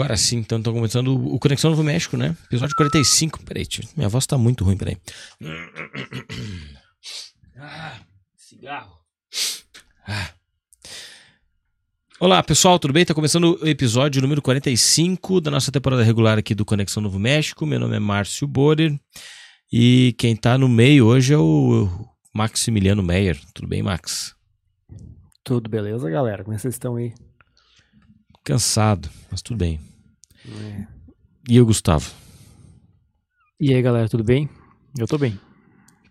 Agora sim, então estão começando o Conexão Novo México, né? Episódio 45. Peraí, tio, minha voz tá muito ruim, peraí. Ah, cigarro. Ah. Olá, pessoal, tudo bem? Tá começando o episódio número 45 da nossa temporada regular aqui do Conexão Novo México. Meu nome é Márcio Borer e quem tá no meio hoje é o Maximiliano Meyer. Tudo bem, Max? Tudo beleza, galera? Como é que vocês estão aí? Cansado, mas tudo bem. É. E eu, Gustavo? E aí, galera, tudo bem? Eu tô bem.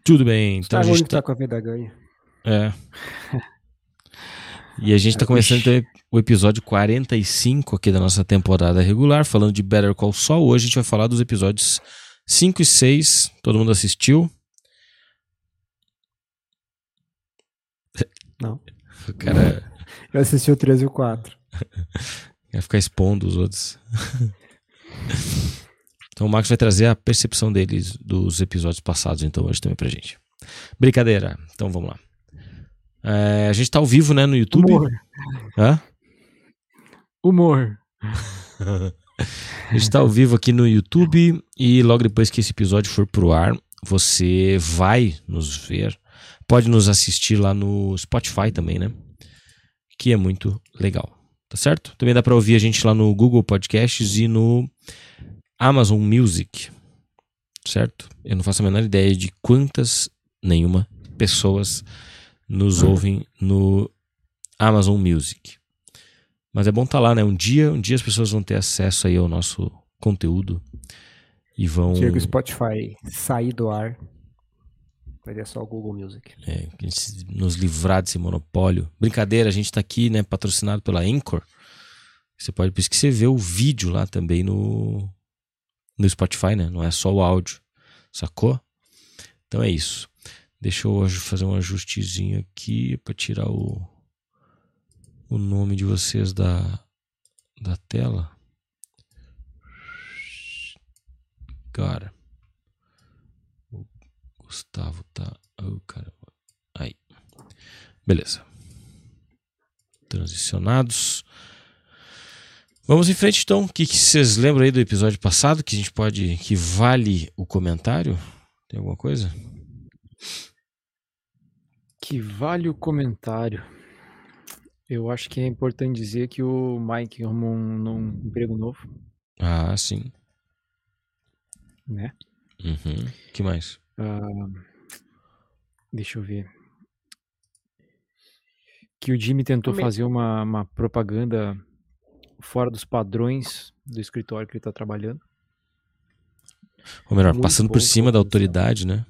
Tudo bem. Então tá a gente tá com a vida ganha. É. E a gente tá começando então, o episódio 45 aqui da nossa temporada regular, falando de Better Call Saul. Hoje a gente vai falar dos episódios 5 e 6. Todo mundo assistiu? Não. O cara Eu assisti o 13 e o 4. vai ficar expondo os outros. Então o Max vai trazer a percepção deles dos episódios passados, então, hoje também pra gente. Brincadeira. Então vamos lá. É, a gente tá ao vivo, né, no YouTube. Humor. Hã? Humor. A gente tá ao vivo aqui no YouTube e logo depois que esse episódio for pro ar, você vai nos ver. Pode nos assistir lá no Spotify também, né? Que é muito legal. Tá certo? Também dá pra ouvir a gente lá no Google Podcasts e no Amazon Music. Certo? Eu não faço a menor ideia de quantas, nenhuma, pessoas nos ouvem no Amazon Music. Mas é bom estar lá, né? Um dia, um dia as pessoas vão ter acesso aí ao nosso conteúdo e vão Chega o Spotify sair do ar. Ter só o Google Music. é, a gente nos livrar desse monopólio. Brincadeira, a gente tá aqui, né, patrocinado pela Anchor. Você pode, por isso que você vê o vídeo lá também no, no Spotify, né? Não é só o áudio. Sacou? Então é isso. Deixa eu fazer um ajustezinho aqui para tirar o, o nome de vocês da, da tela. Cara. Gustavo tá. Oh, caramba. Aí. Beleza. Transicionados. Vamos em frente então. O que, que vocês lembram aí do episódio passado? Que a gente pode. que vale o comentário? Tem alguma coisa? Que vale o comentário. Eu acho que é importante dizer que o Mike arrumou um, um emprego novo, Ah, sim. né? Uhum. que mais? Ah, deixa eu ver. Que o Jimmy tentou Me- fazer uma, uma propaganda fora dos padrões do escritório que ele está trabalhando. Ou melhor, Muito passando por cima da autoridade, né?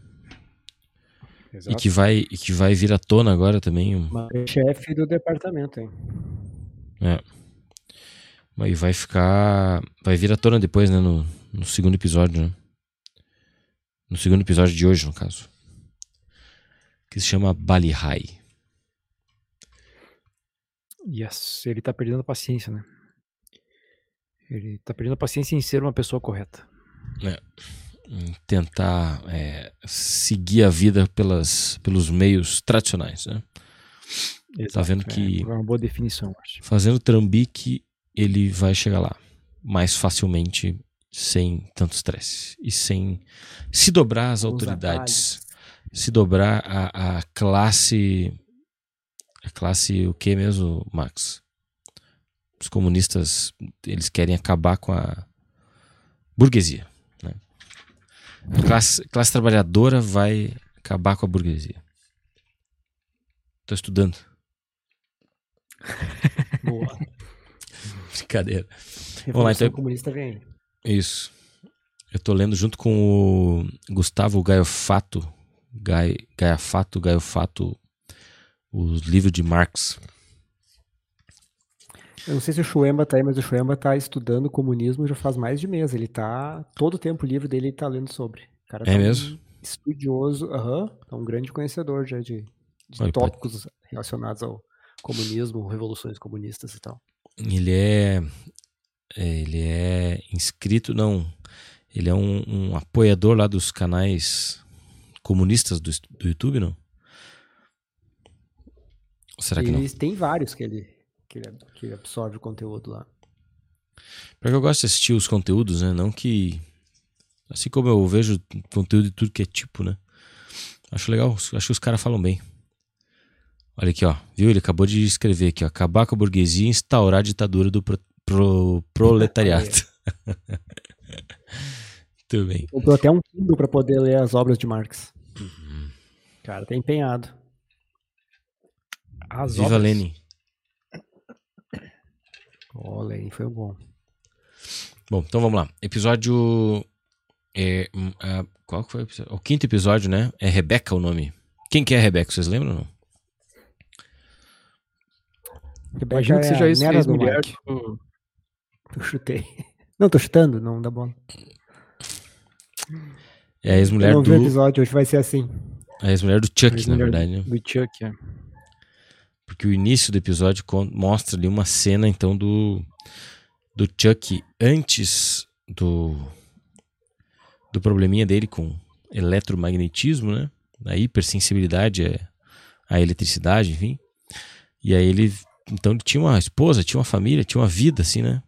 E Exato. que, vai, e que vai vir à tona agora também. um- Mas é chefe do departamento, hein? E vai ficar. Vai vir à tona depois, né? No, no segundo episódio, né? No segundo episódio de hoje, no caso. Que se chama Bali High. Yes, ele tá perdendo a paciência, né? Ele tá perdendo a paciência em ser uma pessoa correta. Em tentar é, seguir a vida pelas, pelos meios tradicionais, né? Tá vendo é, que- É uma boa definição, acho. Fazendo trambique, ele vai chegar lá mais facilmente, sem tanto estresse. E sem se dobrar às os autoridades. Se dobrar a, a classe. A classe o que mesmo, Max? Os comunistas, eles querem acabar com a burguesia. Né? A classe, classe trabalhadora vai acabar com a burguesia. Tô estudando. Boa. Brincadeira. Revolução lá, então- comunista vem. Isso. Eu tô lendo junto com o Gustavo Gaiofato, Gai, Gaiafato, Gaiofato, os livros de Marx. Eu não sei se o Shuemba tá aí, mas o Shuemba tá estudando comunismo já faz mais de mês. Ele tá. Todo o tempo livre dele ele tá lendo sobre. O cara É tá um mesmo? estudioso, aham. é um grande conhecedor já de, de tópicos relacionados ao comunismo, revoluções comunistas e tal. Ele é, ele é inscrito, não. Ele é um, um apoiador lá dos canais comunistas do, do YouTube, não? Será que não? Ele tem vários que ele, que ele, que ele absorve o conteúdo lá. Porque eu gosto de assistir os conteúdos, né? Não que. Assim como eu vejo conteúdo de tudo que é tipo, né? Acho legal, acho que os caras falam bem. Olha aqui, ó. Viu? Ele acabou de escrever aqui, ó. Acabar com a burguesia e instaurar a ditadura do pro- pro- proletariado. Muito bem. Comprou até um Kindle para poder ler as obras de Marx. Uhum. Cara, tá empenhado. As Viva obras. Lenin. Olha aí, foi bom. Bom, então vamos lá. Episódio. É, hum, ah, qual que foi o episódio? O quinto episódio, né? É Rebeca o nome. Quem que é a Rebeca? Vocês lembram ou não? Imagina que Rebeca é seja a isso, ex-mulher Mike. do- Eu chutei. Não, tô chutando, não dá bola. É a ex-mulher vi o do. episódio, hoje vai ser assim. A ex-mulher do Chuck, na ex-mulher verdade, né? do Chuck, é. Porque o início do episódio mostra ali uma cena, então, do, do Chuck antes do, do probleminha dele com eletromagnetismo, né? A hipersensibilidade é à eletricidade, enfim. E aí ele, então, ele tinha uma esposa, tinha uma família, tinha uma vida, assim, né?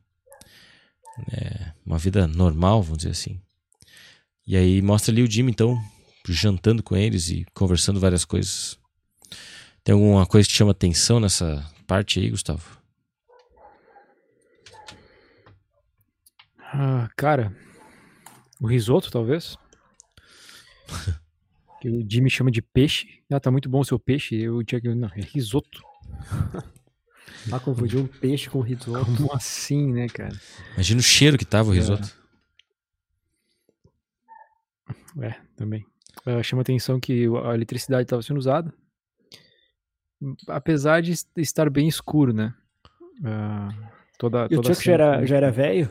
É, uma vida normal, vamos dizer assim. E aí mostra ali o Jimmy, então, jantando com eles e conversando várias coisas. Tem alguma coisa que chama atenção nessa parte aí, Gustavo? Ah, cara, o risoto, talvez. que o Jimmy chama de peixe. Ah, tá muito bom o seu peixe. E o Chuck, não, é risoto. Ah, confundiu um peixe com risoto. Como assim, né, cara? Imagina o cheiro que tava o risoto. É, também. Ah, chama atenção que o- a eletricidade estava sendo usada. Apesar de es- estar bem escuro, né? Ah, toda, E o toda a Chuck já era, já era velho?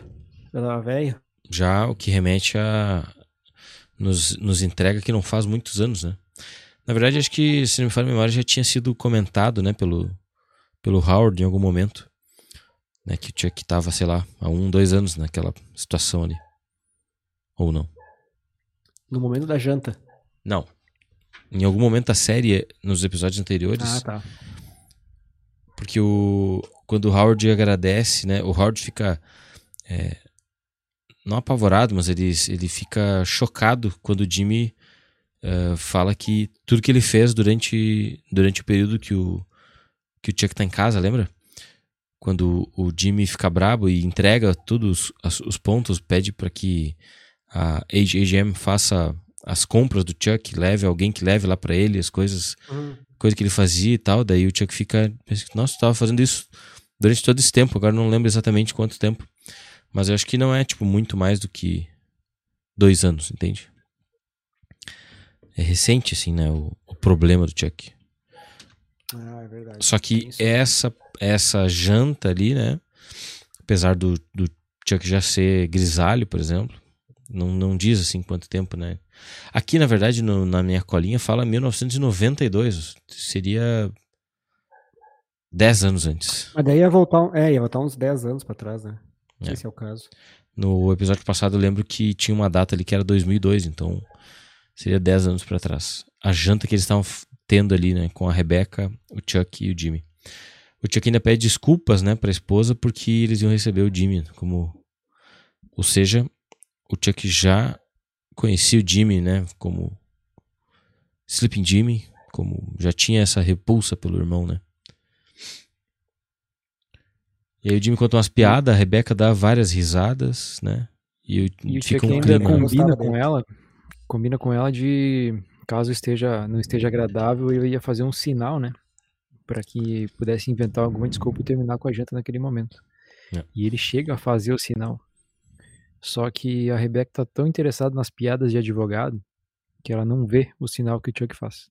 Já tava velho? Já o que remete a. Nos, nos entrega que não faz muitos anos, né? Na verdade, acho que, se não me falha a memória, já tinha sido comentado, né, pelo, pelo Howard em algum momento. Né, que o Chuck tava, sei lá, há um, dois anos naquela situação ali. Ou não. No momento da janta. Não. Em algum momento da série, nos episódios anteriores, Ah, tá. Porque o quando o Howard agradece, né? O Howard fica é, não apavorado, mas ele, ele fica chocado quando o Jimmy é, fala que tudo que ele fez durante, durante o período que o, que o Chuck tá em casa, lembra? Quando o Jimmy fica brabo e entrega todos os, os pontos, pede para que a AGM faça as compras do Chuck, leve alguém que leve lá para ele as coisas coisa que ele fazia e tal. Daí o Chuck fica, nossa, tava fazendo isso durante todo esse tempo. Agora não lembro exatamente quanto tempo. Mas eu acho que não é, tipo, muito mais do que dois anos, entende? É recente, assim, né? O, o problema do Chuck. Ah, é verdade. Só que essa, essa janta ali, né? Apesar do, do Chuck já ser grisalho, por exemplo, não, não diz assim quanto tempo, né? Aqui, na verdade, no- na minha colinha fala 1992. Seria 10 anos antes. Mas daí ia voltar, é, ia voltar uns 10 anos pra trás, né? É. se é o caso. No episódio passado eu lembro que tinha uma data ali que era 2002, então seria 10 anos pra trás. A janta que eles estavam tendo ali, né, com a Rebecca, o Chuck e o Jimmy. O Chuck ainda pede desculpas, né, pra esposa porque eles iam receber o Jimmy como ou seja, o Chuck já conhecia o Jimmy, né, como Sleeping Jimmy, como já tinha essa repulsa pelo irmão, né? E aí o Jimmy conta umas piadas, a Rebecca dá várias risadas, né? E, o- E o fica Chuck um ainda clima. com- combina com ela, combina com ela de caso esteja não esteja agradável, ele ia fazer um sinal, né, Pra que pudesse inventar alguma desculpa e terminar com a janta naquele momento. É. E ele chega a fazer o sinal. Só que a Rebecca tá tão interessada nas piadas de advogado que ela não vê o sinal que o Chuck faz.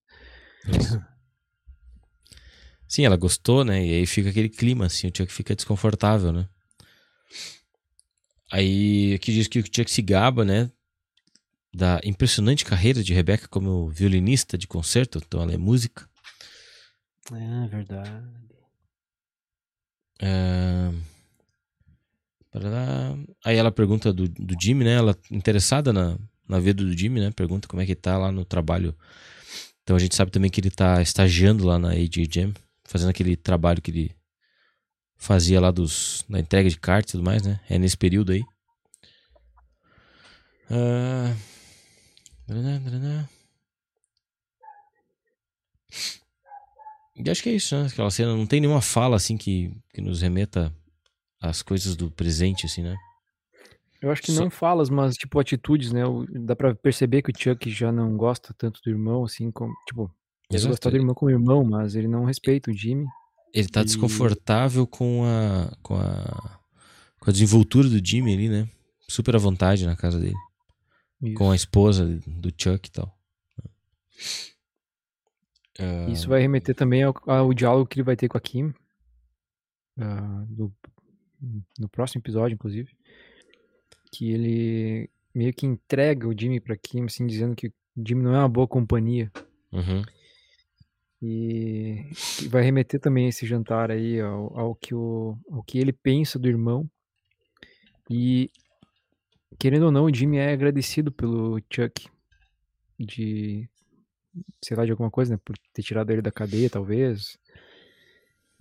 Isso. Sim, ela gostou, né? E aí fica aquele clima, assim, o Chuck fica desconfortável, né? Aí aqui diz que o Chuck se gaba, né? Da impressionante carreira de Rebecca como violinista de concerto, então ela é música. É verdade. É... Aí ela pergunta do, do Jimmy, né? Ela interessada na, na vida do Jimmy, né? Pergunta como é que tá lá no trabalho. Então a gente sabe também que ele tá estagiando lá na AJ Jam, fazendo aquele trabalho que ele fazia lá dos na entrega de cartas e tudo mais, né? É nesse período aí. Drará. E acho que é isso, né? Aquela cena não tem nenhuma fala assim que, que nos remeta às coisas do presente, assim, né? Eu acho que Só- não falas, mas tipo atitudes, né? Dá pra perceber que o Chuck já não gosta tanto do irmão, assim, como. Tipo, ele gosta do irmão como irmão, mas ele não respeita o Jimmy. Ele tá E- desconfortável com a, com a com a desenvoltura do Jimmy ali, né? Super à vontade na casa dele, Isso. com a esposa do Chuck e tal. Ah, Isso vai remeter também ao, ao diálogo que ele vai ter com a Kim. ah, no, no próximo episódio, inclusive. Que ele meio que entrega o Jimmy pra Kim, assim, dizendo que o Jimmy não é uma boa companhia. uhum, E vai remeter também esse jantar aí ao, ao que o, ao que ele pensa do irmão. E querendo ou não, o Jimmy é agradecido pelo Chuck de sei lá de alguma coisa, né, por ter tirado ele da cadeia, talvez.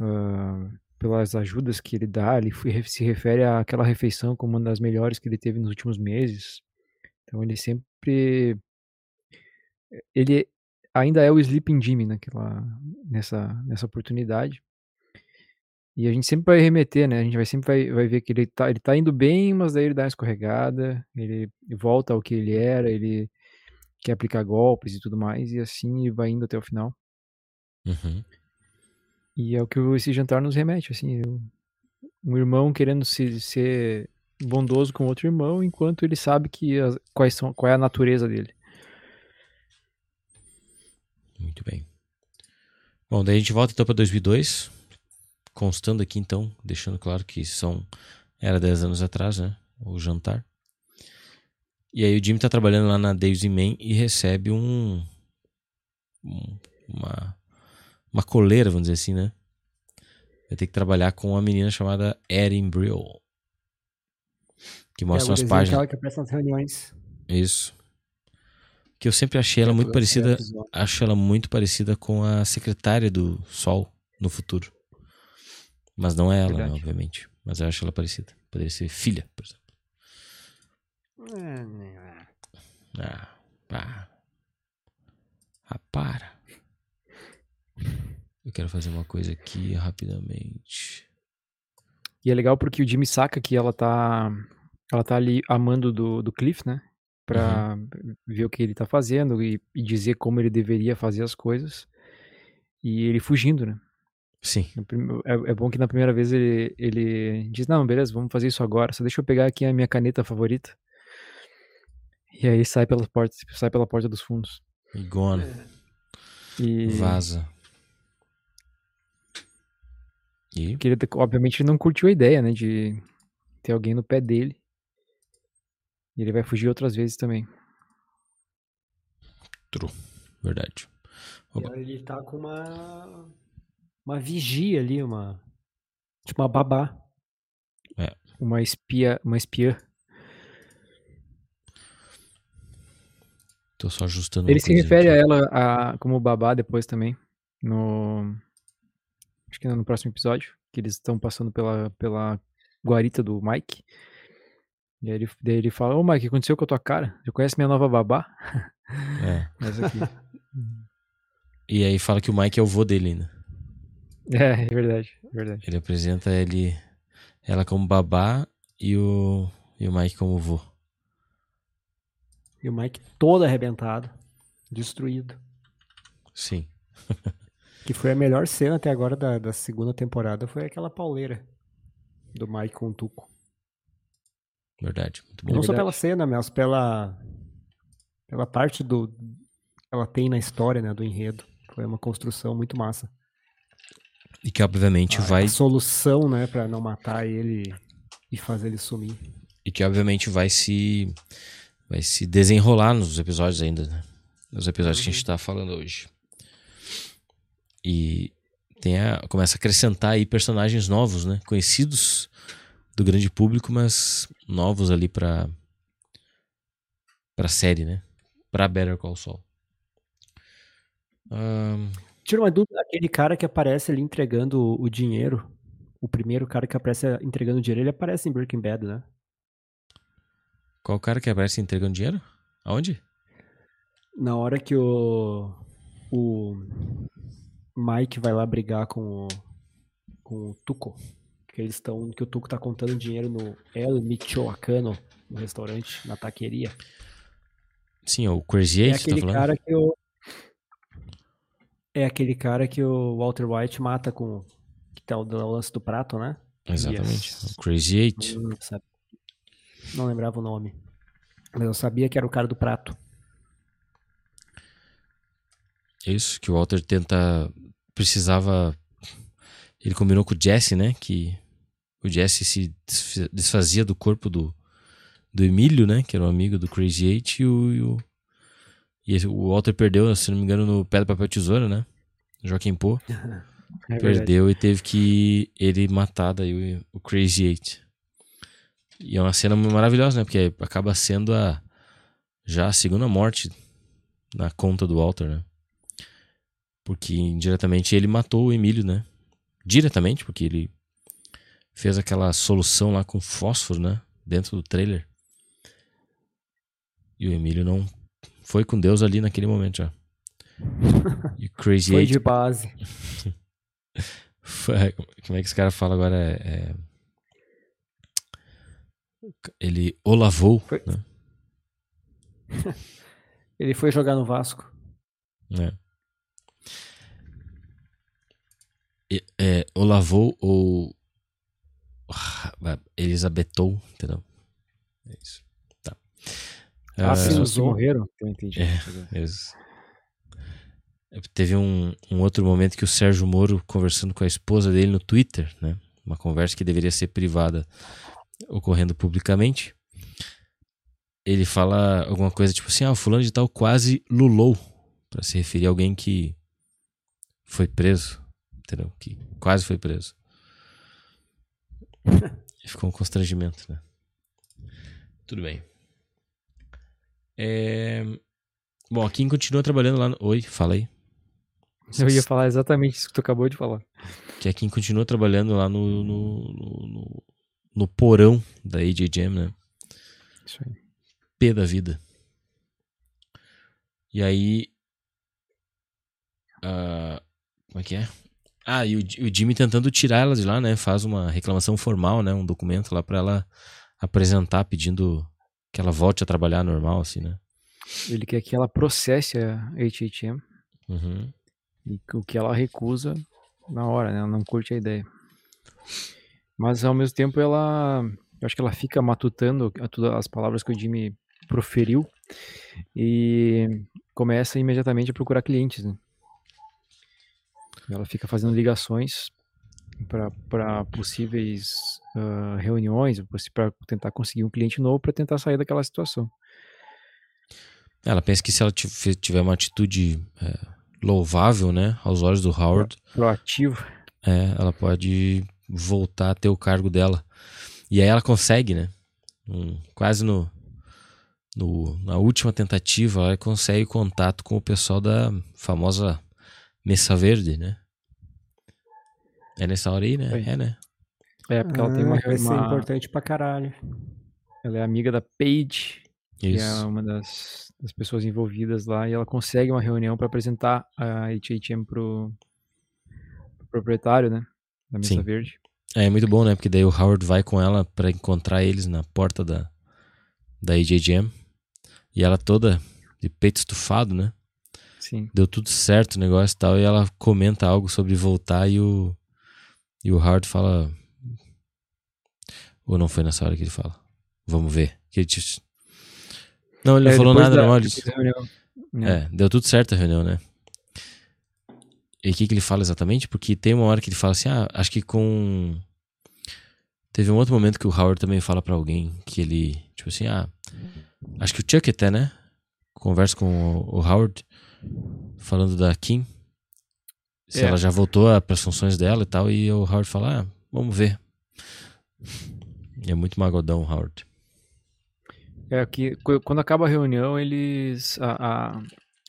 Ah, pelas ajudas que ele dá, ele se refere àquela refeição como uma das melhores que ele teve nos últimos meses. Então ele sempre ele ainda é o Sleeping Jimmy naquela, nessa, nessa oportunidade. E a gente sempre vai remeter, né? A gente vai sempre vai, vai ver que ele tá, ele tá indo bem, mas daí ele dá uma escorregada, ele volta ao que ele era, ele quer aplicar golpes e tudo mais, e assim vai indo até o final. uhum. E é o que esse jantar nos remete, assim, um irmão querendo se, ser bondoso com outro irmão, enquanto ele sabe que as- quais são, qual é a natureza dele. Muito bem. Bom, daí a gente volta então para 2002, constando aqui então, deixando claro que são era 10 anos atrás, né? O jantar. E aí o Jimmy tá trabalhando lá na Daisy Man e recebe um, um- uma uma coleira, vamos dizer assim, né? Vai ter que trabalhar com uma menina chamada Erin Brill. Que mostra é, umas páginas. que aparece nas reuniões. Isso. Que eu sempre achei ela muito parecida acho ela muito parecida com a secretária do Sol no futuro. Mas não é ela, né, Verdade. obviamente. Mas eu acho ela parecida. Poderia ser filha, por exemplo. Ah, pá. Ah, para. Eu quero fazer uma coisa aqui rapidamente. E é legal porque o Jimmy saca que ela tá. Ela tá ali amando do, do Cliff, né? Pra ver o que ele tá fazendo e, e dizer como ele deveria fazer as coisas. E ele fugindo, né? Sim. É, é bom que na primeira vez ele, ele diz, não, beleza, vamos fazer isso agora. Só deixa eu pegar aqui a minha caneta favorita. E aí sai pela porta, sai pela porta dos fundos. E gone. E Vaza. E que ele, obviamente, ele não curtiu a ideia, né? De ter alguém no pé dele. E ele vai fugir outras vezes também. verdade. E aí ele tá com uma. Uma vigia ali, uma. Tipo uma babá. Uma espia, uma espiã. Tô só ajustando Ele se refere a aqui. ela a, como babá depois também. No. Acho que no próximo episódio. Que eles estão passando pela, pela guarita do Mike. E aí ele, daí ele fala, ô Mike, aconteceu com a tua cara? Você conhece minha nova babá? É. Essa aqui. E aí fala que o Mike é o vô dele ainda. é, é verdade, é verdade. Ele apresenta ele, ela como babá e o, e o Mike como vô. E o Mike todo arrebentado. Destruído. Sim. Que foi a melhor cena até agora da, da segunda temporada. Foi aquela pauleira. Do Mike com o Tuco. Verdade. Muito bom. não só verdade. pela cena, mas pela. Pela parte do. Ela tem na história, né? Do enredo. Foi uma construção muito massa. E que obviamente a, vai. a solução, né, pra não matar ele e fazer ele sumir. E que obviamente vai se. Vai se desenrolar nos episódios ainda, né? Nos episódios que a gente tá falando hoje. E tem a, começa a acrescentar aí personagens novos, né? Conhecidos do grande público, mas novos ali pra. pra série, né? Pra Better Call Saul. Ahn, Tira uma dúvida, aquele cara que aparece ali entregando o, dinheiro, o primeiro cara que aparece entregando o dinheiro, ele aparece em Breaking Bad, né? qual o cara que aparece entregando dinheiro? Aonde? Na hora que o, o Mike vai lá brigar com o, com o Tuco, que eles estão, que o Tuco tá contando dinheiro no El Michoacano, no restaurante, na taqueria. Sim, o Crazy É tá aquele falando? cara que o é aquele cara que o Walter White mata com que tá o do lance do prato, né? Exatamente. Yes. O Crazy Eight. Não lembrava o nome. Mas eu sabia que era o cara do prato. Isso, que o Walter tenta. Precisava. Ele combinou com o Jesse, né? Que o Jesse se desf- desfazia do corpo do, do Emílio, né? Que era um amigo do Crazy Eight. E o, e o, e o Walter perdeu, se não me engano, no Pedra, Papel, Tesoura, né? Joaquim Pô. É perdeu e teve que ele matar daí o, o Crazy Eight. E é uma cena maravilhosa, né? Porque acaba sendo a já a segunda morte na conta do Walter, né? Porque indiretamente ele matou o Emílio, né? Diretamente, porque ele fez aquela solução lá com fósforo, né? Dentro do trailer. E o Emílio não foi com Deus ali naquele momento já. E Crazy Foi Eight de base. Como é que esse cara fala agora? É, é- Ele o lavou, Foi- né? Ele foi jogar no Vasco. É. É, o lavou ou ah, Elisabetou, entendeu? É isso. Ah, sim. Usou. morreram, eu entendi. É. Isso. Teve um, um outro momento que o Sérgio Moro conversando com a esposa dele no Twitter, né? Uma conversa que deveria ser privada, ocorrendo publicamente. Ele fala alguma coisa tipo assim: ah, o fulano de tal quase lulou, Pra se referir a alguém que foi preso, entendeu? Que quase foi preso. Ficou um constrangimento, né? Tudo bem. É... Bom, a Kim continua trabalhando lá no... Oi, fala aí. Eu ia falar exatamente isso que tu acabou de falar. Que a Kim continua trabalhando lá no, no, no, no- porão da AJ Jam, né? Isso aí. P da vida. E aí. ah, como é que é? Ah, e o, o Jimmy tentando tirar ela de lá, né? Faz uma reclamação formal, né? Um documento lá pra ela apresentar pedindo que ela volte a trabalhar normal, assim, né? Ele quer que ela processe a HHM Uhum. e o que ela recusa na hora, né? Ela não curte a ideia. Mas ao mesmo tempo ela. Eu acho que ela fica matutando as palavras que o Jimmy proferiu e começa imediatamente a procurar clientes, né? Ela fica fazendo ligações para possíveis ah, reuniões, para tentar conseguir um cliente novo para tentar sair daquela situação. Ela pensa que se ela tive- tiver uma atitude é, louvável, né? Aos olhos do Howard, Proativo. É, ela pode voltar a ter o cargo dela. E aí ela consegue, né? Um- quase no, no- na última tentativa, ela consegue contato com o pessoal da famosa Mesa Verde, né? É nessa hora aí, né? Foi. É, né? É, porque ela tem uma, Ah, vai ser uma- importante pra caralho. Ela é amiga da Paige, que é Isso. uma das, das pessoas envolvidas lá, e ela consegue uma reunião para apresentar a HHM pro, pro proprietário, né? Da Mesa Sim. Verde. É, é muito bom, né? Porque daí o Howard vai com ela pra encontrar eles na porta da, da AJ Jam. E ela toda de peito estufado, né? Sim. deu tudo certo o negócio e tal, e ela comenta algo sobre voltar e o, e o Howard fala. Ou não foi nessa hora que ele fala? Vamos ver. Que ele disse- Não, ele não É, falou nada, da- não. Ele né? É, deu tudo certo a reunião, né? E o que, que ele fala exatamente? Porque tem uma hora que ele fala assim, ah, acho que com... Teve um outro momento que o Howard também fala pra alguém que ele, tipo assim, ah, acho que o Chuck até, né? Conversa com o Howard, falando da Kim, se É. ela já voltou para as funções dela e tal, e o Howard fala, ah, vamos ver. E é muito magodão Howard. É que qu- quando acaba a reunião, eles. A, a,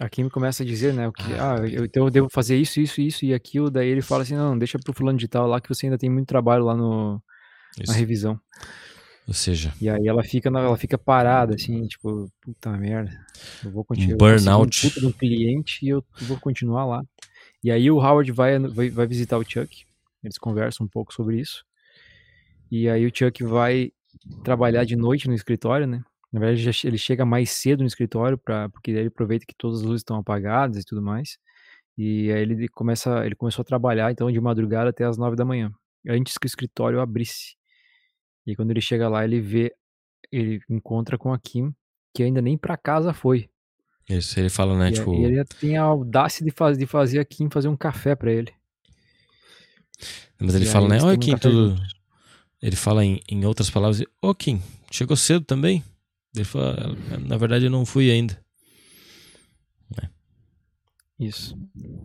a Kim começa a dizer, né? O que, ah, eu, então eu devo fazer isso, isso, isso e aquilo. Daí ele fala assim: não, deixa pro fulano de tal lá que você ainda tem muito trabalho lá no, Isso. na revisão. Ou seja, E aí ela fica, ela fica parada, assim, tipo, puta merda. Eu vou continuar. Um burnout. Um um cliente e eu vou continuar lá. E aí o Howard vai, vai, vai visitar o Chuck. Eles conversam um pouco sobre isso. E aí o Chuck vai trabalhar de noite no escritório, né? Na verdade, ele chega mais cedo no escritório, pra, porque ele aproveita que todas as luzes estão apagadas e tudo mais. E aí ele começa, ele começou a trabalhar, então, de madrugada até as nove da manhã, antes que o escritório abrisse. E quando ele chega lá, ele vê, ele encontra com a Kim, que ainda nem pra casa foi. Isso ele fala, né? E, tipo, ele tem a audácia de, faz, de fazer a Kim fazer um café pra ele. mas ele e fala, né? tomam Kim, tudo. Ele fala em, em outras palavras, ô Kim, chegou cedo também? Ele fala, na verdade eu não fui ainda. Isso.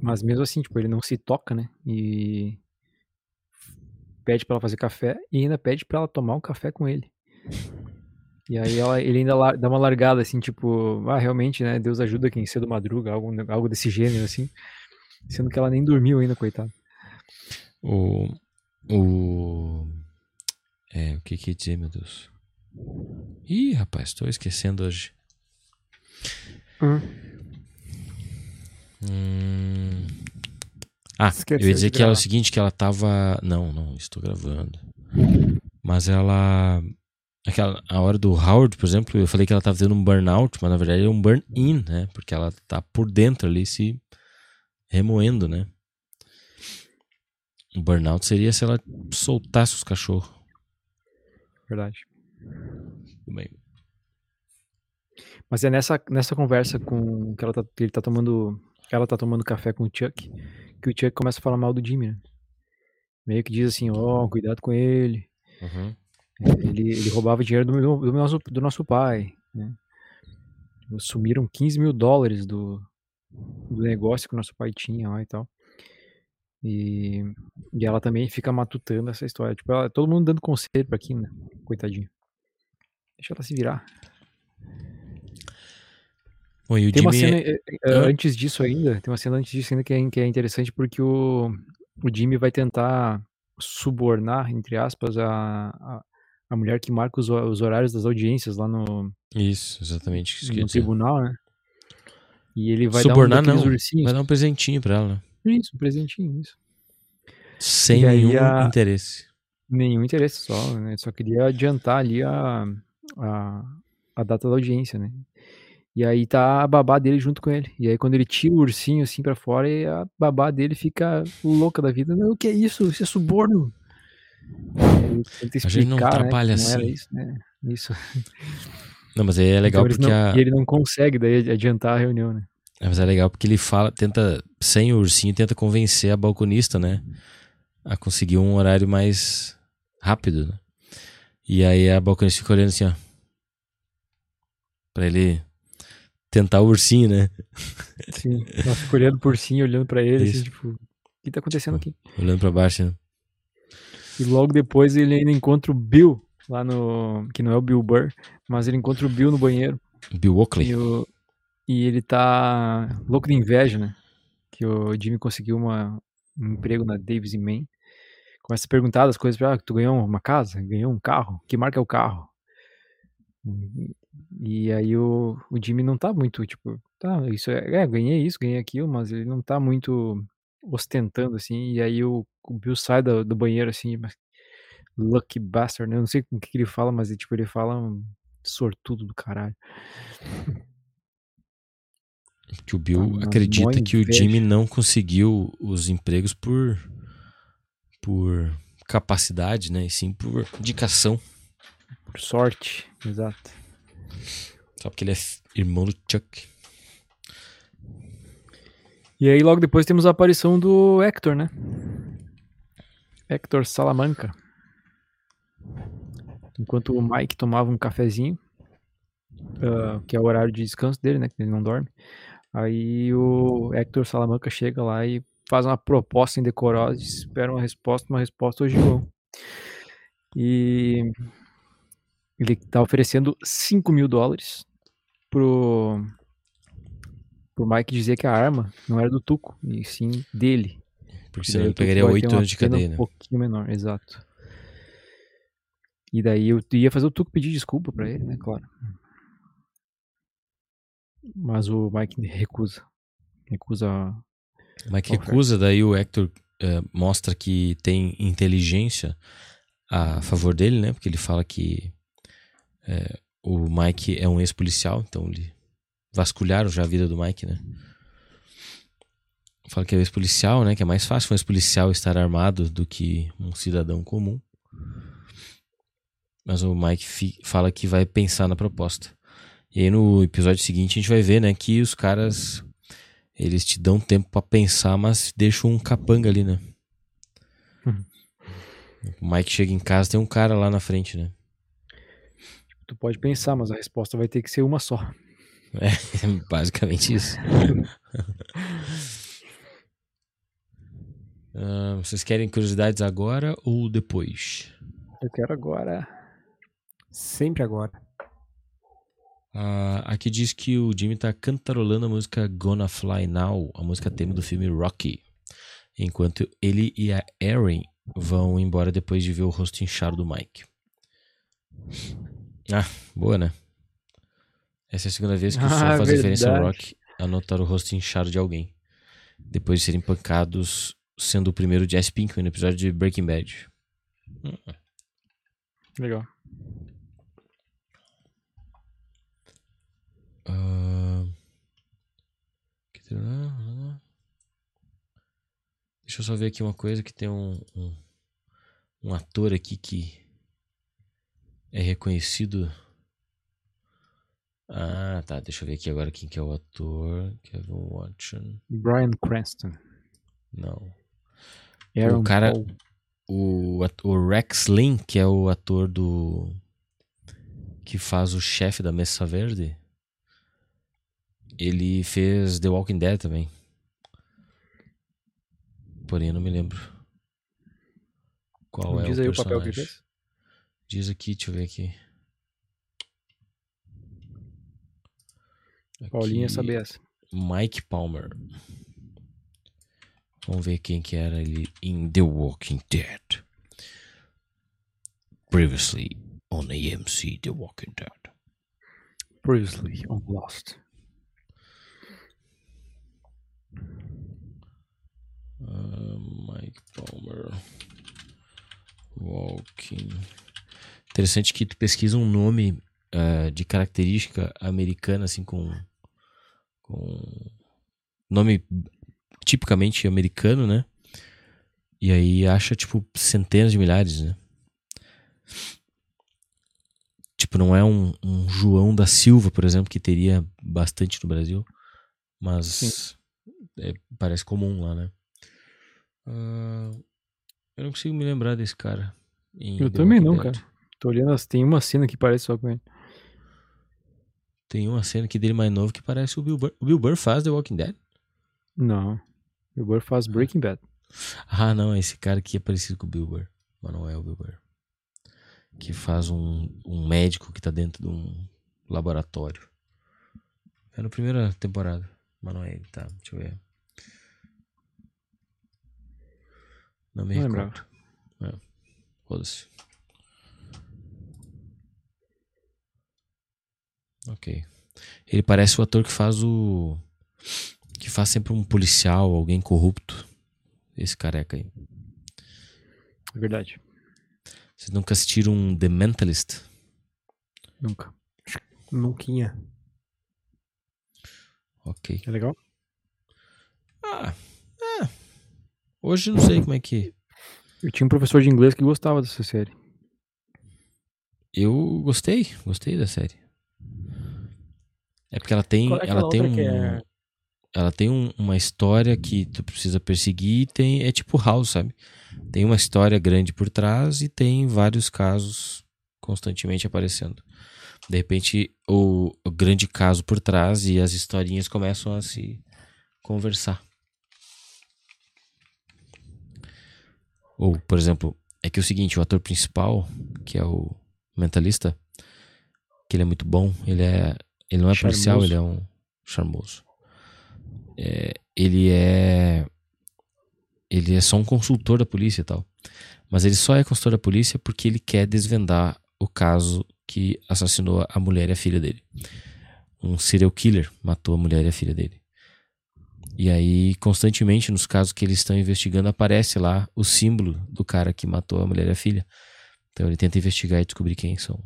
Mas mesmo assim, tipo, ele não se toca, né? E pede pra ela fazer café e ainda pede pra ela tomar um café com ele. E aí ela, ele ainda lar- dá uma largada assim, tipo, ah, realmente, né? Deus ajuda quem cedo madruga, algo, algo desse gênero assim. Sendo que ela nem dormiu ainda, coitada. O. O. É, o que que ia dizer, meu Deus? Ih, rapaz, tô esquecendo hoje. Hum. Ah, Esqueceu eu ia dizer que ela é o seguinte, que ela tava. Não, não, estou gravando. Mas ela. Aquela, a hora do Howard, por exemplo, eu falei que ela tava tendo um burnout, mas na verdade é um burn-in, né? Porque ela tá por dentro ali se remoendo, né? Um burnout seria se ela soltasse os cachorros. Verdade. Tudo bem. Mas é nessa, nessa conversa com que ela tá, que ele tá tomando, ela tá tomando café com o Chuck, que o Chuck começa a falar mal do Jimmy, né? Meio que diz assim, ó, cuidado com ele. Uhum. Ele, ele roubava dinheiro do, do nosso, do nosso pai, né? Sumiram 15 mil dólares do, do negócio que o nosso pai tinha lá e tal. E, e ela também fica matutando essa história. Tipo, ela- todo mundo dando conselho pra Kim, né? Coitadinha. Deixa ela se virar. Bom, Tem uma Jimmy. cena eh, eh, Hã? antes disso ainda, tem uma cena antes disso ainda que é, que é interessante porque o, o Jimmy vai tentar subornar, entre aspas, a, a, a mulher que marca os, os horários das audiências lá no, Isso, exatamente. Isso no tribunal, né? E ele vai Subornar dar um não, ursinhos. Vai dar um presentinho pra ela. Isso, um presentinho, isso. Sem aí nenhum a- interesse. Nenhum interesse só, né? Só queria adiantar ali a, a, a data da audiência, né? E aí tá a babá dele junto com ele. E aí quando ele tira o ursinho assim pra fora, e a babá dele fica louca da vida. Não, o que é isso? Isso é suborno. Tenta A gente não explicar, né, não era assim. isso, né? Isso. Não, mas aí é legal Então porque não- a. E ele não consegue daí adiantar a reunião, né? É, Mas é legal porque ele fala, tenta, sem o ursinho, tenta convencer a balconista, né? A conseguir um horário mais rápido, né? E aí a balconista fica olhando assim, ó. Pra ele tentar o ursinho, né? Sim. Ela fica olhando por cima, olhando pra ele, assim, tipo, o que tá acontecendo aqui? Olhando pra baixo, né? E logo depois ele ainda encontra o Bill lá no. Que não é o Bill Burr, mas ele encontra o Bill no banheiro. Bill Oakley. E, o, e ele tá louco de inveja, né? Que o Jimmy conseguiu uma, um emprego na Davis Main. Começa a perguntar das coisas pra ah, tu ganhou uma casa? Ganhou um carro? Que marca é o carro? E, e aí o, o Jimmy não tá muito, tipo, tá, isso é, é, ganhei isso, ganhei aquilo, mas ele não tá muito ostentando, assim, e aí o, o Bill sai do, do banheiro, assim, lucky bastard, né? Eu não sei o que, que ele fala, mas tipo, ele fala um sortudo do caralho. Que o Bill uma acredita que o. Jimmy não conseguiu os empregos por por capacidade, né? E sim por indicação. Por sorte, exato. Só porque ele é irmão do Chuck. E aí logo depois temos a aparição do Hector, né? Hector Salamanca. Enquanto o Mike tomava um cafezinho, ah, que é o horário de descanso dele, né? Que ele não dorme. Aí o Hector Salamanca chega lá e faz uma proposta indecorosa, espera uma resposta, uma resposta hoje não. E ele tá oferecendo 5 mil dólares pro, pro Mike dizer que a arma não era do Tuco, e sim dele. Porque senão ele pegaria oito anos de cadeia, Um né? pouquinho menor, exato. E daí eu ia fazer o Tuco pedir desculpa pra ele, né? Claro. Mas o Mike recusa. Recusa. O Mike recusa, daí o Hector eh, mostra que tem inteligência a favor dele, né? Porque ele fala que eh, o Mike é um ex-policial, então ele vasculharam já a vida do Mike, né? Fala que é ex-policial, né? Que é mais fácil um ex-policial estar armado do que um cidadão comum. Mas o Mike fala que vai pensar na proposta. E aí no episódio seguinte a gente vai ver, né, que os caras eles te dão tempo pra pensar, mas deixam um capanga ali, né? Uhum. O Mike chega em casa, tem um cara lá na frente, né? Tu pode pensar, mas a resposta vai ter que ser uma só. É basicamente isso. Ah, vocês querem curiosidades agora ou depois? Eu quero agora. Sempre agora. Ah, aqui diz que o Jimmy tá cantarolando a música Gonna Fly Now, a música tema do filme Rocky. Enquanto ele e a Erin vão embora depois de ver o rosto inchado do Mike. Ah, boa, né? Essa é a segunda vez que o Sol Ah, faz referência ao verdade. Rock a notar o rosto inchado de alguém. Depois de serem pancados, sendo o primeiro Jesse Pinkman no episódio de Breaking Bad. Legal. Tem- ah, ah. Deixa eu só ver aqui uma coisa que tem um, um, um ator aqui que é reconhecido. Ah, tá. Deixa eu ver aqui agora quem que é o ator. Kevin Watson. Brian Cranston. Não. Aaron cara- Paul. O, o Rex Lynn, que é o ator do. que faz o chefe da Mesa Verde. Ele fez The Walking Dead também. Porém, eu não me lembro. Qual é Diz o aí o personagem. papel que ele fez. Diz aqui, deixa eu ver aqui. Paulinha saber essa. Mike Palmer. Vamos ver quem que era ele em The Walking Dead. Previously on AMC The Walking Dead. Previously on Lost. Ah, Mike Palmer. Walking. Interessante que tu pesquisa um nome ah, de característica americana, assim, com. Com. nome tipicamente americano, né? E aí acha, tipo, centenas de milhares, né? Tipo, não é um, um João da Silva, por exemplo, que teria bastante no Brasil. Mas é, parece comum lá, né? Ah, eu não consigo me lembrar desse cara. Eu também não, cara. Tô olhando, tem uma cena que parece só com ele. Tem uma cena aqui dele mais novo que parece o Bill Burr. O Bill Burr faz The Walking Dead? Não. O Burr faz Breaking Bad. Ah, não, esse cara aqui é parecido com o Bill Burr. Mas não é o Bill Burr. Que faz um, um médico que tá dentro de um laboratório. É na primeira temporada. Mas não é ele, tá? Deixa eu ver. Não me Não recordo. É. Foda-se. Ok. Ele parece o ator que faz o. Que faz sempre um policial, alguém corrupto. Esse careca aí. É verdade. Vocês nunca assistiram The Mentalist? Nunca. Nunca. Ok. É legal? Ah, é. Hoje não sei como é que. Eu tinha um professor de inglês que gostava dessa série. Eu gostei, gostei da série. É porque ela tem, é aquela ela tem outra um, é- ela tem um- uma história que tu precisa perseguir e tem, é tipo House, sabe? Tem uma história grande por trás e tem vários casos constantemente aparecendo. De repente, o, o grande caso por trás e as historinhas começam a se conversar. Ou, por exemplo, é que é o seguinte, o ator principal, que é o mentalista, que ele é muito bom, ele é ele não é policial, Charmoso. ele é um charmoso. É, ele é ele é só um consultor da polícia e tal. Mas ele só é consultor da polícia porque ele quer desvendar o caso que assassinou a mulher e a filha dele. Um serial killer matou a mulher e a filha dele. E aí, constantemente, nos casos que eles estão investigando, aparece lá o símbolo do cara que matou a mulher e a filha. Então ele tenta investigar e descobrir quem são.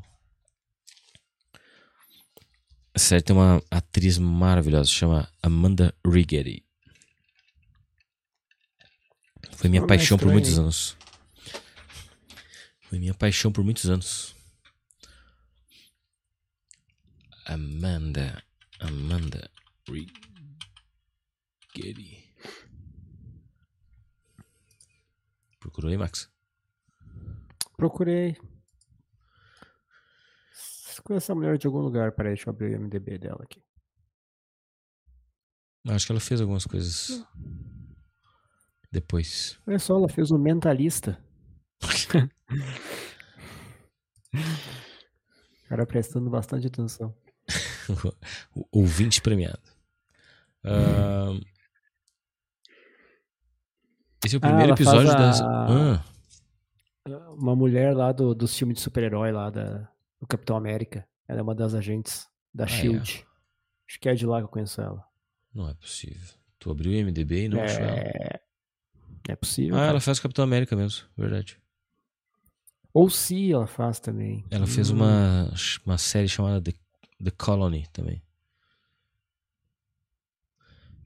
A série tem uma atriz maravilhosa, chama Amanda Righetti. Foi minha nome é paixão por estranho, muitos hein? anos. Foi minha paixão por muitos anos. Amanda. Amanda Righetti. Procurou aí, Max? Procurei. Conhece essa mulher de algum lugar? Peraí, deixa eu abrir o MDB dela aqui. Acho que ela fez algumas coisas depois. Olha só, ela fez o Mentalista. Cara prestando bastante atenção. ouvinte premiado. Ahn, esse é o Ah, primeiro faz episódio a- das. Ah, Uma mulher lá do, dos filmes de super-herói lá da, do Capitão América. Ela é uma das agentes da Ah, é? SHIELD. Acho que é de lá que eu conheço ela. não é possível. Tu abriu o MDB e não achou ela. É... é possível. Ah, cara. ela faz Capitão América mesmo, verdade. Ou se ela faz também. Ela fez Hum, uma, uma série chamada The, The Colony também.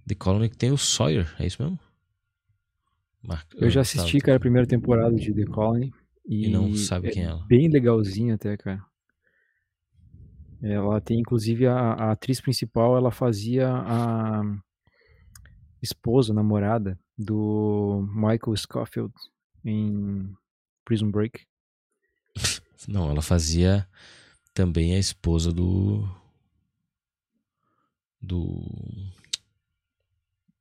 The Colony que tem o Sawyer, é isso mesmo? Mar- Eu já ah, assisti, tá, cara, a primeira temporada de The Colony. E, E não sabe quem é ela. Bem legalzinho até, cara. Ela tem, inclusive, a, a atriz principal, ela fazia a esposa, namorada do Michael Scofield em Prison Break. Não, ela fazia também a esposa do. Do.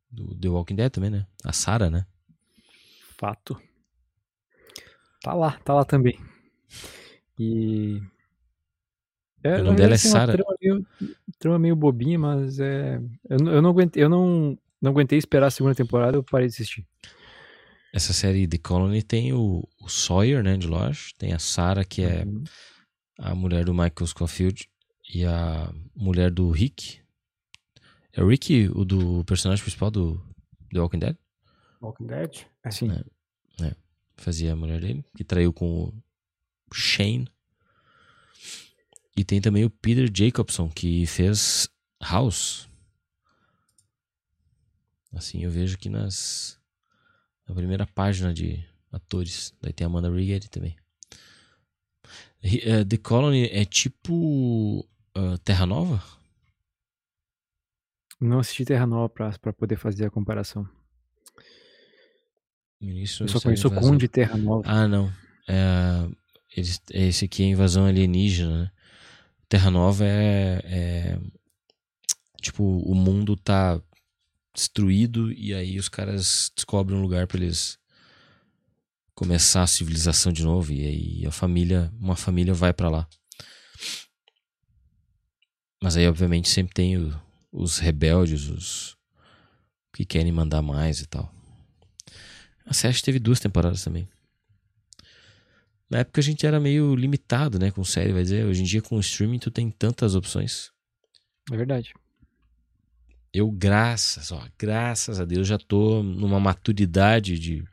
Do The Walking Dead também, né? A Sarah, né? Fato. Tá lá, tá lá também. E. É, O nome dela é Sarah. Trama meio, trama meio bobinha, mas é. Eu, não- eu não aguentei, eu não, não aguentei esperar a segunda temporada, eu parei de assistir. Essa série The Colony tem o, o Sawyer, né? De Lost. Tem a Sarah, que é Uhum. a mulher do Michael Scofield. E a mulher do Rick. É o Rick, o do personagem principal do The Walking Dead? Walking Dead? É. Sim. fazia a mulher dele, que traiu com o Shane. E tem também o Peter Jacobson, que fez House. Assim, eu vejo aqui nas na primeira página de atores. Daí tem a Amanda Righetti também. Eh, The Colony é tipo ah, Terra Nova? Não assisti Terra Nova pra, pra poder fazer a comparação. Ministro Eu só conheço o. Conde Terra Nova. Ah, não. É, esse aqui é invasão alienígena, né? Terra Nova é, é, Tipo, o mundo tá destruído e aí os caras descobrem um lugar pra eles começar a civilização de novo e aí a família, uma família vai pra lá. Mas aí obviamente sempre tem o- os rebeldes, os que querem mandar mais e tal. A série teve duas temporadas também. Na época a gente era meio limitado, né, com série, vai dizer. Hoje em dia com o streaming tu tem tantas opções. É verdade. Eu, graças, ó, graças a Deus, já tô numa maturidade de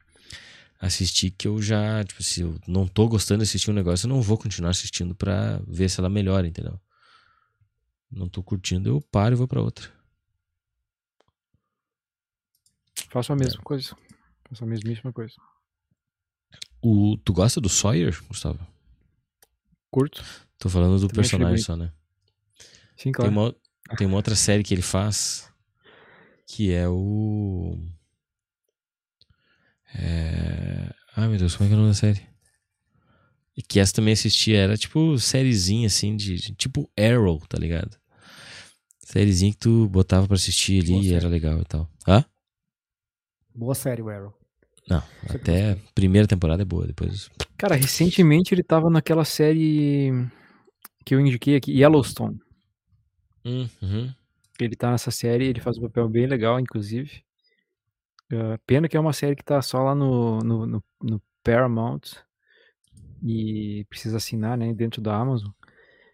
assistir que eu já, tipo, se eu não tô gostando de assistir um negócio, eu não vou continuar assistindo pra ver se ela melhora, entendeu? Não tô curtindo, eu paro e vou pra outra. Faço a É. mesma coisa. Faço a mesmíssima coisa. O, tu gosta do Sawyer, Gustavo? Curto? Tô falando do Também personagem só, né? Sim, Tem claro. uma, tem uma outra série que ele faz Que é o. É... Ai meu Deus, como é que é o nome da série? E que essa também assistia, era tipo sériezinha assim, de, de- tipo Arrow, tá ligado? Sériezinha que tu botava pra assistir ali Boa e série. era legal e tal. Hã? Boa série, o Arrow. Não, até a primeira temporada é boa, depois. Cara, recentemente ele tava naquela série que eu indiquei aqui, Yellowstone. Uhum. Ele tá nessa série, ele faz um papel bem legal, inclusive. Ah, pena que é uma série que tá só lá no, no, no- no Paramount e precisa assinar, né, dentro da Amazon.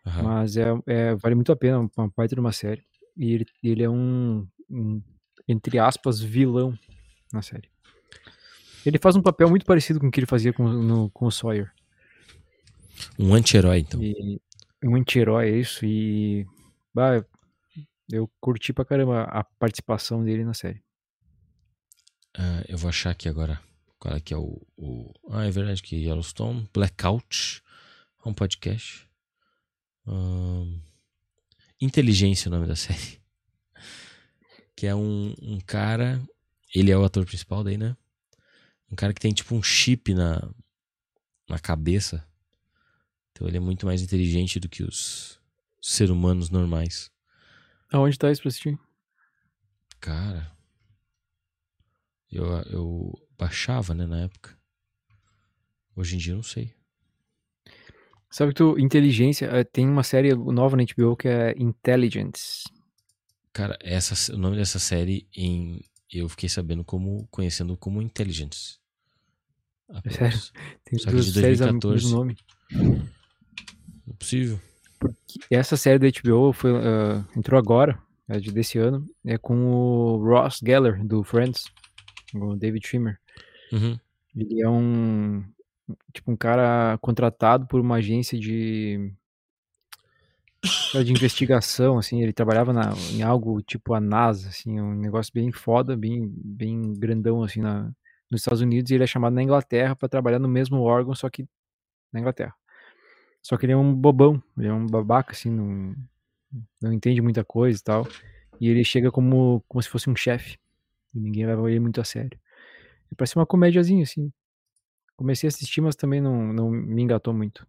Aham. Mas é, é- vale muito a pena, uma parte de uma série. E ele, ele é um, um, entre aspas, vilão na série. Ele faz um papel muito parecido com o que ele fazia com, no, com o Sawyer. Um anti-herói, então. E um anti-herói, é isso. E bah, eu curti pra caramba a participação dele na série. Ah, eu vou achar aqui agora qual é que é o, o- Ah, é verdade que Yellowstone, Blackout, é um podcast. Inteligência é o nome da série. Que é um, um cara, ele é o ator principal daí, né? Um cara que tem tipo um chip na, na cabeça. Então ele é muito mais inteligente do que os seres humanos normais. Aonde tá isso pra assistir? Cara, eu, eu baixava, né, na época. Hoje em dia eu não sei. Sabe que tu, inteligência, eh, tem uma série nova na HBO que é Intelligence. Cara, essa, o nome dessa série em, eu fiquei sabendo como, conhecendo como Intelligence. É sério? Tem Só que duas de séries com o 2014. mesmo nome. Não é possível. Essa série da HBO foi, ah, entrou agora, é de desse ano, é com o Ross Geller, do Friends, o David Schwimmer. Uhum. Ele é um tipo um cara contratado por uma agência de de investigação, assim, ele trabalhava na, em algo tipo a NASA, assim, um negócio bem foda, bem bem grandão assim na nos Estados Unidos e ele é chamado na Inglaterra para trabalhar no mesmo órgão, só que na Inglaterra. Só que ele é um bobão, ele é um babaca assim, não não entende muita coisa e tal. E ele chega como como se fosse um chefe. E ninguém leva ele muito a sério. E parece uma comédiazinha assim. Comecei a assistir, mas também não, não me engatou muito.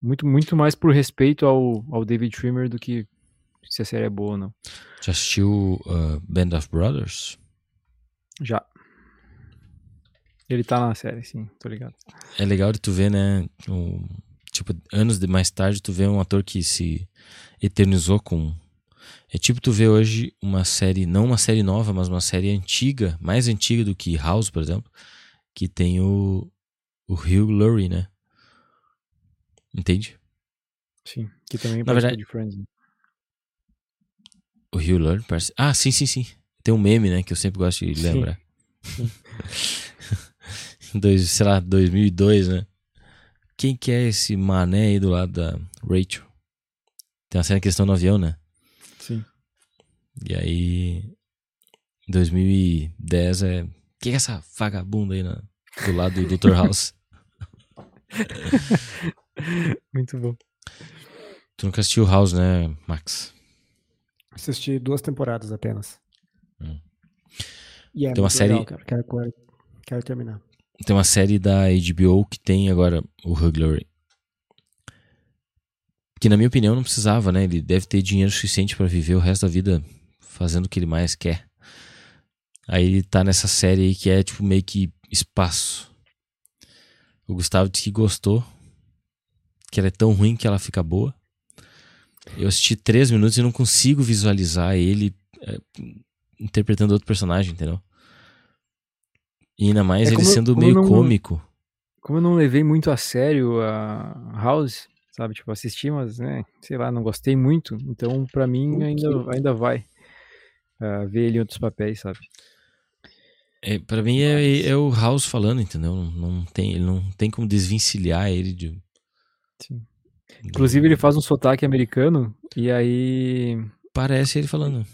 Muito, muito mais por respeito ao, ao David Schwimmer do que se a série é boa ou não. Já assistiu uh, Band of Brothers? Já. Ele tá na série, sim, tô ligado. É legal de tu ver, né? tipo, anos de mais tarde, tu vê um ator que se eternizou com. É tipo tu vê hoje uma série, não uma série nova, mas uma série antiga, mais antiga do que House, por exemplo, que tem o, o Hugh Laurie, né? Entende? Sim. Que também Na participa verdade- de Friends. né? O Hugh Laurie parece. Ah, sim, sim, sim. Tem um meme, né? Que eu sempre gosto de Sim. Dois, sei lá, 2002, né? Quem que é esse mané aí do lado da Rachel? Tem uma cena que eles estão no avião, né? Sim. E aí. Em 2010 é. Quem é essa vagabunda aí na, do lado do Dr. House? Muito bom. Tu nunca assistiu House, né, Max? Assisti duas temporadas apenas. Hum. E é Tem uma série- legal, cara. Quero, quero terminar. Tem uma série da HBO que tem agora o Hugh Laurie. Que na minha opinião não precisava, né? Ele deve ter dinheiro suficiente pra viver o resto da vida fazendo o que ele mais quer. Aí ele tá nessa série aí que é tipo meio que espaço. O Gustavo disse que gostou. Que ela é tão ruim que ela fica boa. Eu assisti três minutos e não consigo visualizar ele é, interpretando outro personagem, entendeu? E ainda mais É ele sendo como meio não- cômico. Como eu não levei muito a sério a House, sabe? Tipo, assisti, mas, né, sei lá, não gostei muito. Então, pra mim, ainda, ainda vai ah, ver ele em outros papéis, sabe? É, pra mim é, é o House falando, entendeu? Não, não tem, ele não tem como desvencilhar ele de. Sim. Inclusive, ele faz um sotaque americano e aí. Parece ele falando.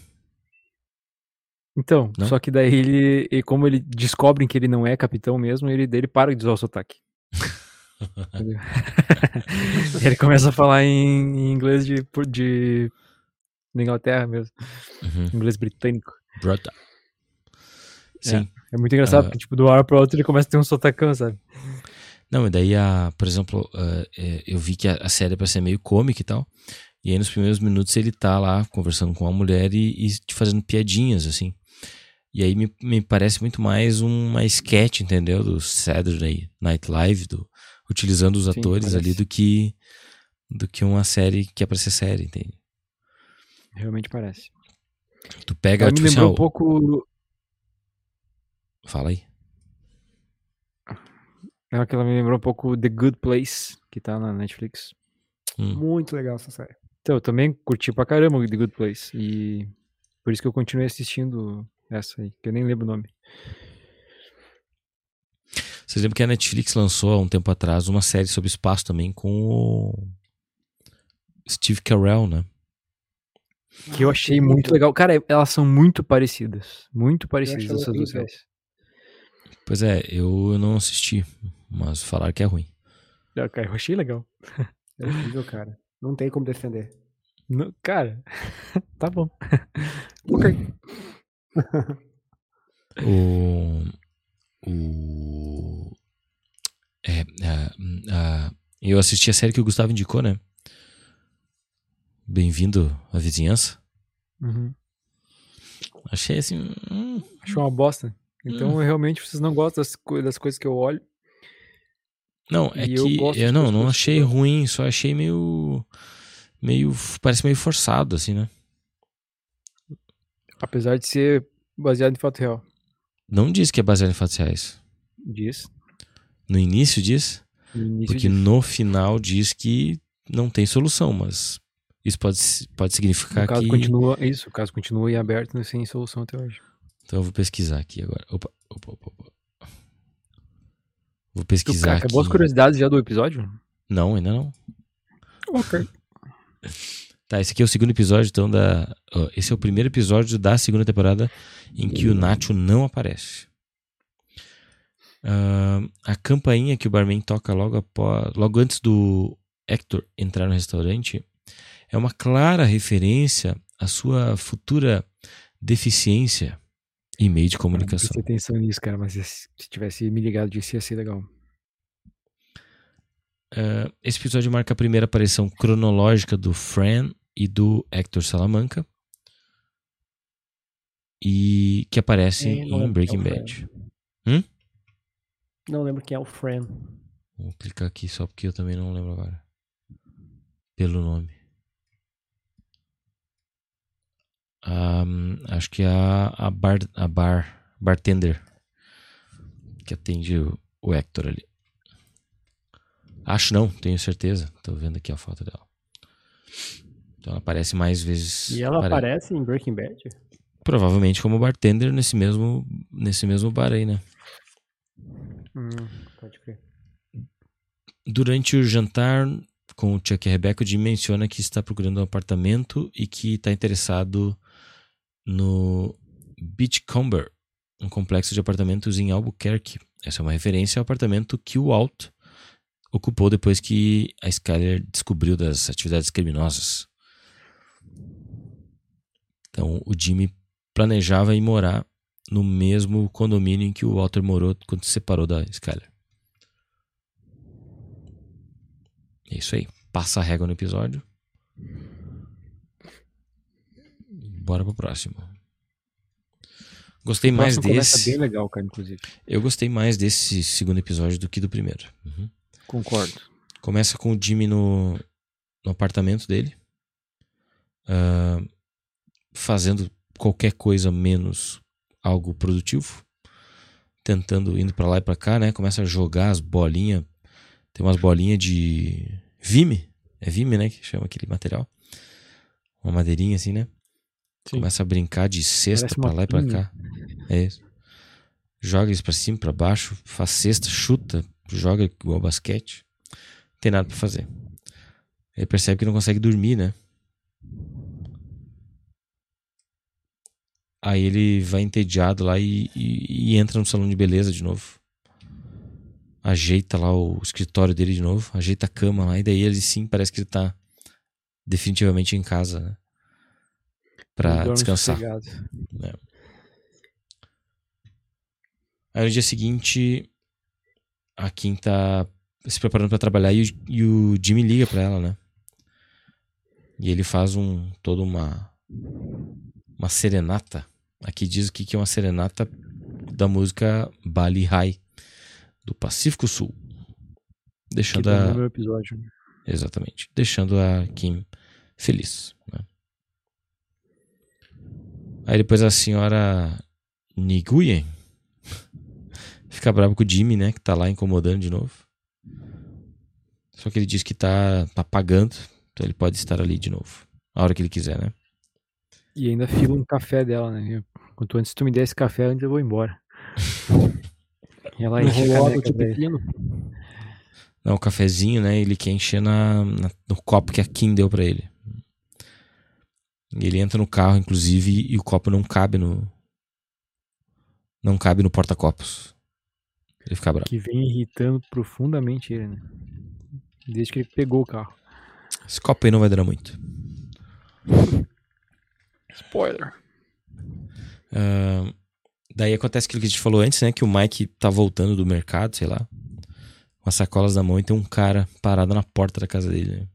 Então, Não? só que daí ele, e como ele descobrem que ele não é capitão mesmo, ele dele para de usar o sotaque. Entendeu? ele começa a falar em, em inglês de, de da Inglaterra mesmo, Uhum. inglês britânico. Brother. Sim. É muito engraçado, Ah. porque, tipo, do ar pro outro ele começa a ter um sotacão, sabe? Não, e daí, a, por exemplo, é, eu vi que a, a série é pra ser meio cômica e tal. E aí nos primeiros minutos ele tá lá conversando com a mulher e, e fazendo piadinhas, assim. E aí me, me parece muito mais uma sketch, entendeu? Do Saturday Night Live, do, utilizando os Sim, atores ali do que do que uma série que é pra ser série, entende? Realmente parece. Tu pega, me tipo assim, lembrou ó, um pouco. fala aí. Ela que ela me lembrou um pouco The Good Place, que tá na Netflix. Hum. Muito legal essa série. Então, eu também curti pra caramba o The Good Place. E por isso que eu continuei assistindo essa aí, que eu nem lembro o nome. Vocês lembram que a Netflix lançou há um tempo atrás uma série sobre espaço também com o Steve Carell, né? Que eu achei muito legal. Cara, elas são muito parecidas. Muito parecidas essas duas séries. Pois é, eu não assisti, mas falaram que é ruim. Ah, cara, eu achei legal. É horrível, cara. Não tem como defender. Não- cara, tá bom. Ok. O. O. É, a- a- eu assisti a série que o Gustavo indicou, né? Bem-vindo à vizinhança. Uhum. Achei assim. hum, Achou uma bosta. Então, realmente, vocês não gostam das, das coisas que eu olho. Não, é eu que eu de não, não eu achei ruim, só achei meio. meio. parece meio forçado, assim, né? Apesar de ser baseado em fato real. Não diz que é baseado em fatos reais. Diz. No início diz, No início porque diz. no final diz que não tem solução, mas isso pode, pode significar O caso que. continua. Isso, o caso continua em aberto né, sem solução até hoje. Então eu vou pesquisar aqui agora. Opa, opa, opa. opa. Vou pesquisar cara, aqui. acabou as curiosidades já do episódio? Não, ainda não. Ok. Tá, esse aqui é o segundo episódio, então, da. ó, esse é o primeiro episódio da segunda temporada em que o Nacho não aparece. Ah, a campainha que o barman toca logo, após, logo antes do Hector entrar no restaurante é uma clara referência à sua futura deficiência em meio de Não comunicação. prestei atenção nisso, cara, mas se se tivesse me ligado disso ia ser legal. Ah, esse episódio marca a primeira aparição cronológica do Fran e do Hector Salamanca. E que aparece É, em Breaking é Bad. Não lembro quem é o Fran. Vou clicar aqui só porque eu também não lembro agora. Pelo nome. Ah, acho que é a, a, bar, a bar, bartender que atende o, o Hector ali. Acho não, tenho certeza. Tô vendo aqui a foto dela. Então ela aparece mais vezes. E ela apare- aparece em Breaking Bad? Provavelmente como bartender nesse mesmo, nesse mesmo bar aí, né? Hum, pode crer. Durante o jantar com o Chuck e a Rebecca, o Jim menciona que está procurando um apartamento e que está interessado no Beachcomber, um complexo de apartamentos em Albuquerque. Essa é uma referência ao apartamento que o Walt ocupou depois que a Skyler descobriu das atividades criminosas. Então, o Jimmy planejava ir morar no mesmo condomínio em que o Walter morou quando se separou da Skyler. É isso aí. Passa a régua no episódio. Bora pro próximo. Gostei mais desse. bem legal, cara, inclusive. Eu gostei mais desse segundo episódio do que do primeiro. Uhum. Concordo. Começa com o Jimmy no, no apartamento dele. ah, fazendo qualquer coisa menos algo produtivo. Tentando, indo pra lá e pra cá, né? Começa a jogar as bolinhas. Tem umas bolinhas de Vime. É Vime, né? Que chama aquele material. Uma madeirinha assim, né? Sim. Começa a brincar de cesta uma lá e pra pinha. cá. É isso. Joga isso pra cima, pra baixo, faz cesta, chuta, joga igual basquete. Não tem nada pra fazer. Ele percebe que não consegue dormir, né? Aí ele vai entediado lá e, e- e entra no salão de beleza de novo. Ajeita lá o escritório dele de novo, ajeita a cama lá, e daí ele sim parece que ele tá definitivamente em casa, né? Pra descansar. sossegado. Aí no dia seguinte, a Kim tá se preparando para trabalhar e o, e o Jimmy liga pra ela, né? E ele faz um toda uma uma serenata. Aqui diz que é uma serenata da música Bali High do Pacífico Sul. Deixando a episódio. exatamente, deixando a Kim feliz, né? Aí depois a senhora Niguyen fica brava com o Jimmy, né, que tá lá incomodando de novo. Só que ele diz que tá, tá pagando, então ele pode estar ali de novo, a hora que ele quiser, né? E ainda fila um café dela, né? Quanto antes tu me der esse café, antes eu vou embora. E ela enche a caneca pepino? Não, o cafezinho, né, ele quer encher na, na- no copo que a Kim deu pra ele. E ele entra no carro, inclusive, e o copo não cabe no... Não cabe no porta-copos. Ele fica bravo. Que vem irritando profundamente ele, né? Desde que ele pegou o carro. Esse copo aí não vai durar muito. Spoiler. Ah, daí acontece aquilo que a gente falou antes, né? Que o Mike tá voltando do mercado, sei lá. Com as sacolas na mão e tem um cara parado na porta da casa dele. né?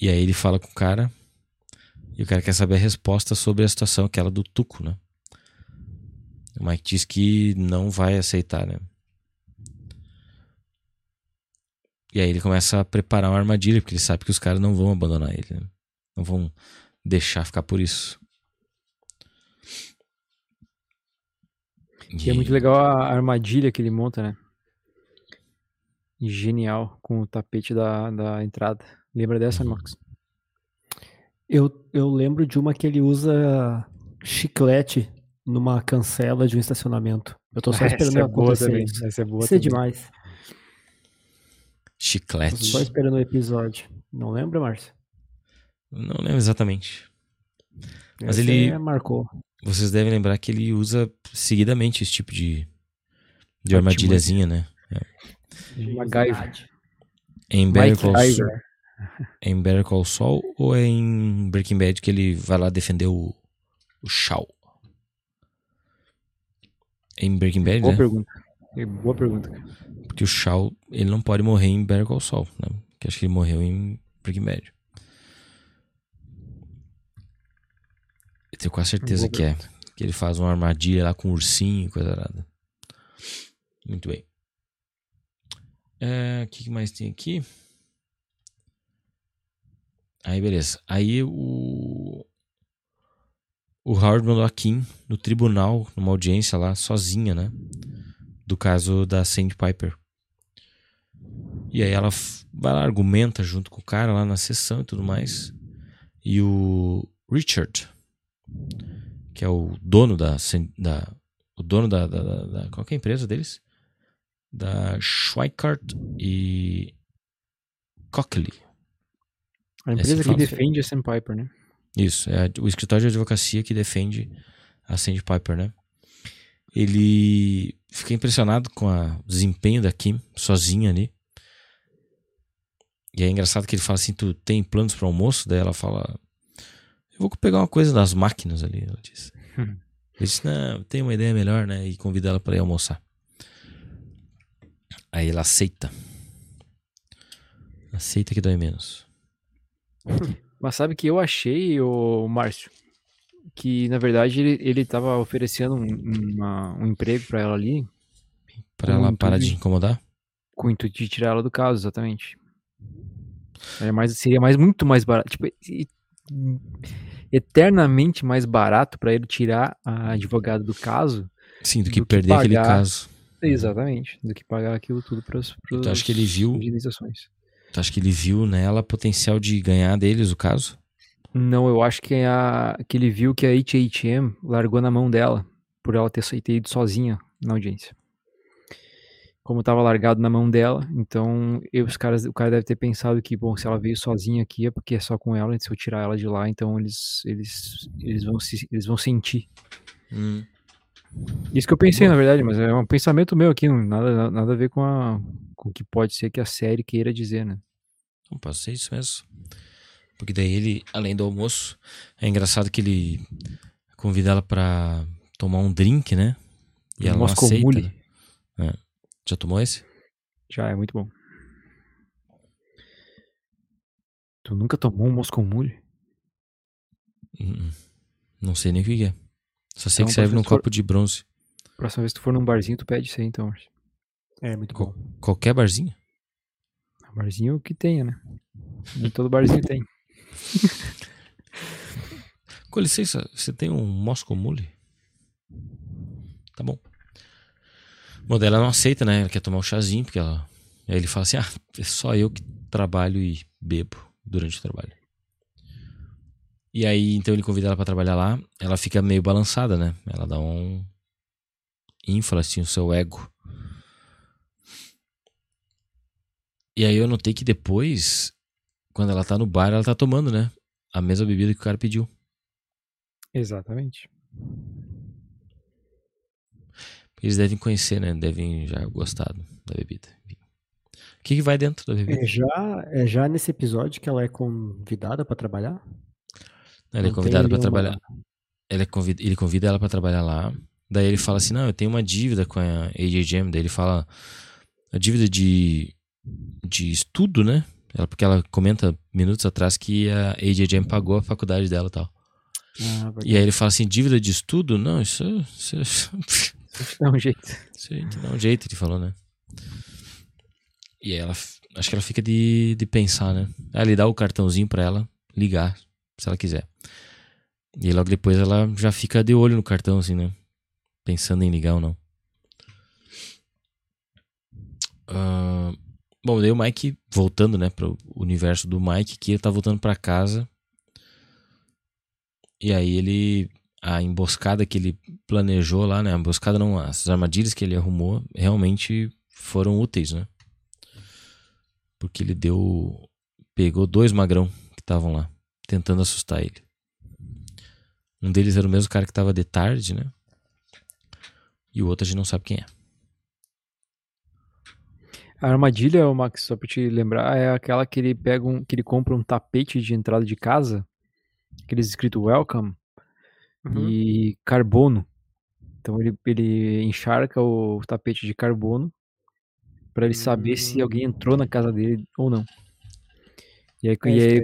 E aí ele fala com o cara. E o cara quer saber a resposta sobre a situação, aquela do Tuco, né? O Mike diz que não vai aceitar, né? E aí ele começa a preparar uma armadilha, porque ele sabe que os caras não vão abandonar ele, né? Não vão deixar ficar por isso. E é muito legal a armadilha que ele monta, né? Genial, com o tapete da, da entrada. Lembra dessa, Marcos? Eu, eu lembro de uma que ele usa chiclete numa cancela de um estacionamento. Eu tô só esperando Essa é boa acontecer também. isso. Essa é boa Isso é demais. Tô Chiclete. só esperando o episódio. Não lembra, Márcio? Não lembro exatamente. Mas Essa ele- é- marcou. Vocês devem lembrar que ele usa seguidamente esse tipo de, de armadilhazinha, né? MacGyver. Em Better, Call, é em Better Call Saul ou é em Breaking Bad que ele vai lá defender o, o Shaw? É Em Breaking Bad, Boa né? pergunta. É, Boa pergunta, cara. Porque o Shaw, ele não pode morrer em Better Call Saul, né? Que acho que ele morreu em Breaking Bad. Tenho quase certeza que é. Que ele faz uma armadilha lá com um ursinho e coisa nada. Muito bem. É, O que que mais tem aqui? Aí, beleza. Aí o. O Howard mandou a Kim no tribunal, numa audiência lá, sozinha, né? Do caso da Sandpiper. E aí ela vai lá, argumenta junto com o cara lá na sessão e tudo mais. E o Richard, que é o dono da. Da o dono da, da, da- da- Qual é a empresa deles? Da Schweikart e. Cockley. A Essa empresa que fala. defende a Sandpiper, né? Isso, é o escritório de advocacia que defende a Sandpiper, né? Ele fica impressionado com o desempenho da Kim, sozinha ali. E é engraçado que ele fala assim: Tu tem planos para almoço? Daí ela fala: vou pegar uma coisa das máquinas ali. Ela disse. Hum. Ele disse: Não, tem uma ideia melhor, né? E convida ela para ir almoçar. Aí ela aceita. Aceita que dói menos. Mas sabe que eu achei, o Márcio, que na verdade ele, ele tava oferecendo um, uma- um emprego pra ela ali Pra ela parar de incomodar? com o intuito de tirar ela do caso, exatamente. É mais, seria mais, muito mais barato. Tipo, e- eternamente mais barato pra ele tirar a advogada do caso. Sim, do que Do que perder aquele caso. Exatamente. Do que pagar aquilo tudo pras, pras Então, acho que ele viu- indenizações. Tu acha que ele viu nela potencial de ganhar deles o caso? Não, eu acho que, a, que ele viu que a HHM largou na mão dela, por ela ter, ido sozinha na audiência. Como estava largado na mão dela, então eu, os caras, o cara deve ter pensado que, bom, se ela veio sozinha aqui é porque é só com ela, e se eu tirar ela de lá, então eles, eles, eles, vão, se, eles vão sentir. Isso que eu pensei, na verdade, mas é um pensamento meu aqui, não, nada, nada a ver com, a, com o que pode ser que a série queira dizer, né? Não pode ser isso mesmo. Porque daí ele, além do almoço, é engraçado que ele convida ela pra tomar um drink, né? E ela não aceita. Né? Já tomou esse? Já é muito bom. Tu nunca tomou um Moscow Mule? Hum, Não sei nem o que é. Só sei Então, que serve num copo de bronze. Próxima vez que tu for num barzinho, tu pede isso aí, então. É, muito Co- bom. Qualquer barzinho? Barzinho que tenha, né? Nem todo barzinho tem. Com licença, você tem um Moscow Mule? Tá bom. Bom, ela não aceita, né? Ela quer tomar o chazinho, porque ela. Aí ele fala assim: ah, é só eu que trabalho e bebo durante o trabalho. E aí, então ele convida ela pra trabalhar lá. Ela fica meio balançada, né? Ela dá um. infla assim o seu ego. E aí eu notei que depois, quando ela tá no bar, ela tá tomando, né? A mesma bebida que o cara pediu. Exatamente. Eles devem conhecer, né? Devem já gostar da bebida. O que, que vai dentro da bebida? É já, é já nesse episódio que ela é convidada pra trabalhar? Ela é convidada uma- trabalhar. Ela é convid... Ele convida ela pra trabalhar lá. Daí ele fala assim: Não, eu tenho uma dívida com a AJ Jam. Daí ele fala: A dívida de, de estudo, né? Ela, porque ela comenta minutos atrás que a AJ Jam pagou a faculdade dela e tal. Ah, E aí ele fala assim: Dívida de estudo? Não, isso, isso, A gente dá um jeito. Aí, dá um jeito, ele falou, né? E ela, acho que ela fica de, de pensar, né? Aí ele dá o cartãozinho pra ela ligar, se ela quiser. E logo depois ela já fica de olho no cartão, assim, né? Pensando em ligar ou não. Ah, bom, daí o Mike, voltando, né, pro universo do Mike, que ele tá voltando pra casa. E aí ele. A emboscada que ele planejou lá, né? A emboscada não, as armadilhas que ele arrumou realmente foram úteis, né? Porque ele deu. Pegou dois magrão que estavam lá, tentando assustar ele. Um deles era o mesmo cara que tava de tarde, né? E o outro a gente não sabe quem é. A armadilha, Max, só pra te lembrar, é aquela que ele pega um, que ele compra um tapete de entrada de casa, aqueles escrito welcome, Uhum. e carbono. Então ele, ele encharca o tapete de carbono pra ele saber se alguém entrou na casa dele ou não. E aí, É e, aí,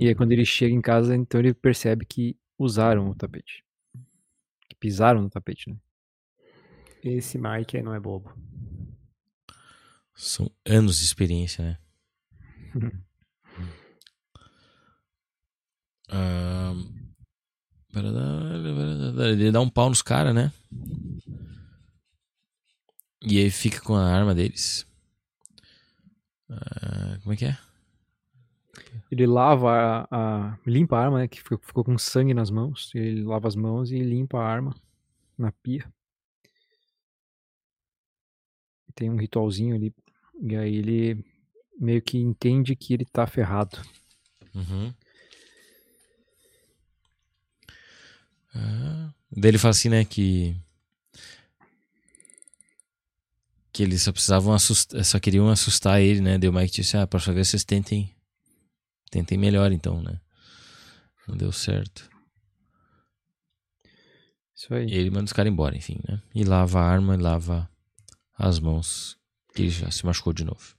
e aí quando ele chega em casa, então ele percebe que usaram o tapete. Que pisaram no tapete, né? Esse Mike aí não é bobo. São anos de experiência, né? Ah, Ele dá um pau nos caras, né? E aí fica com a arma deles. Ah, como é que é? Ele lava a, a- limpa a arma, né? Que ficou, ficou com sangue nas mãos. Ele lava as mãos e limpa a arma na pia. Tem um ritualzinho ali. E aí ele meio que entende que ele tá ferrado. Uhum. Ah, daí ele fala assim, né, que que eles só precisavam assustar, só queriam assustar ele, né? Deu o Mike disse, ah, próxima vez vocês tentem tentem melhor então, né? Não deu certo. Isso aí. E ele manda os caras embora, enfim, né? E lava a arma e lava as mãos, que ele já se machucou de novo.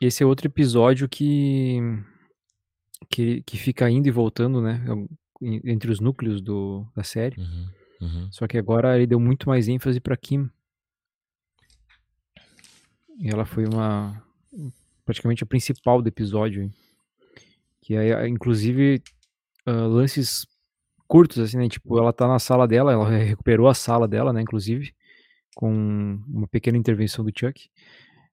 Esse é outro episódio que, que, que fica indo e voltando, né? En- Entre os núcleos do, da série. Uhum, uhum. Só que agora ele deu muito mais ênfase pra Kim. E ela foi uma. praticamente a principal do episódio. hein? Que é, inclusive, ah, lances curtos, assim, né? Tipo, ela tá na sala dela, ela recuperou a sala dela, né? Inclusive, com uma pequena intervenção do Chuck.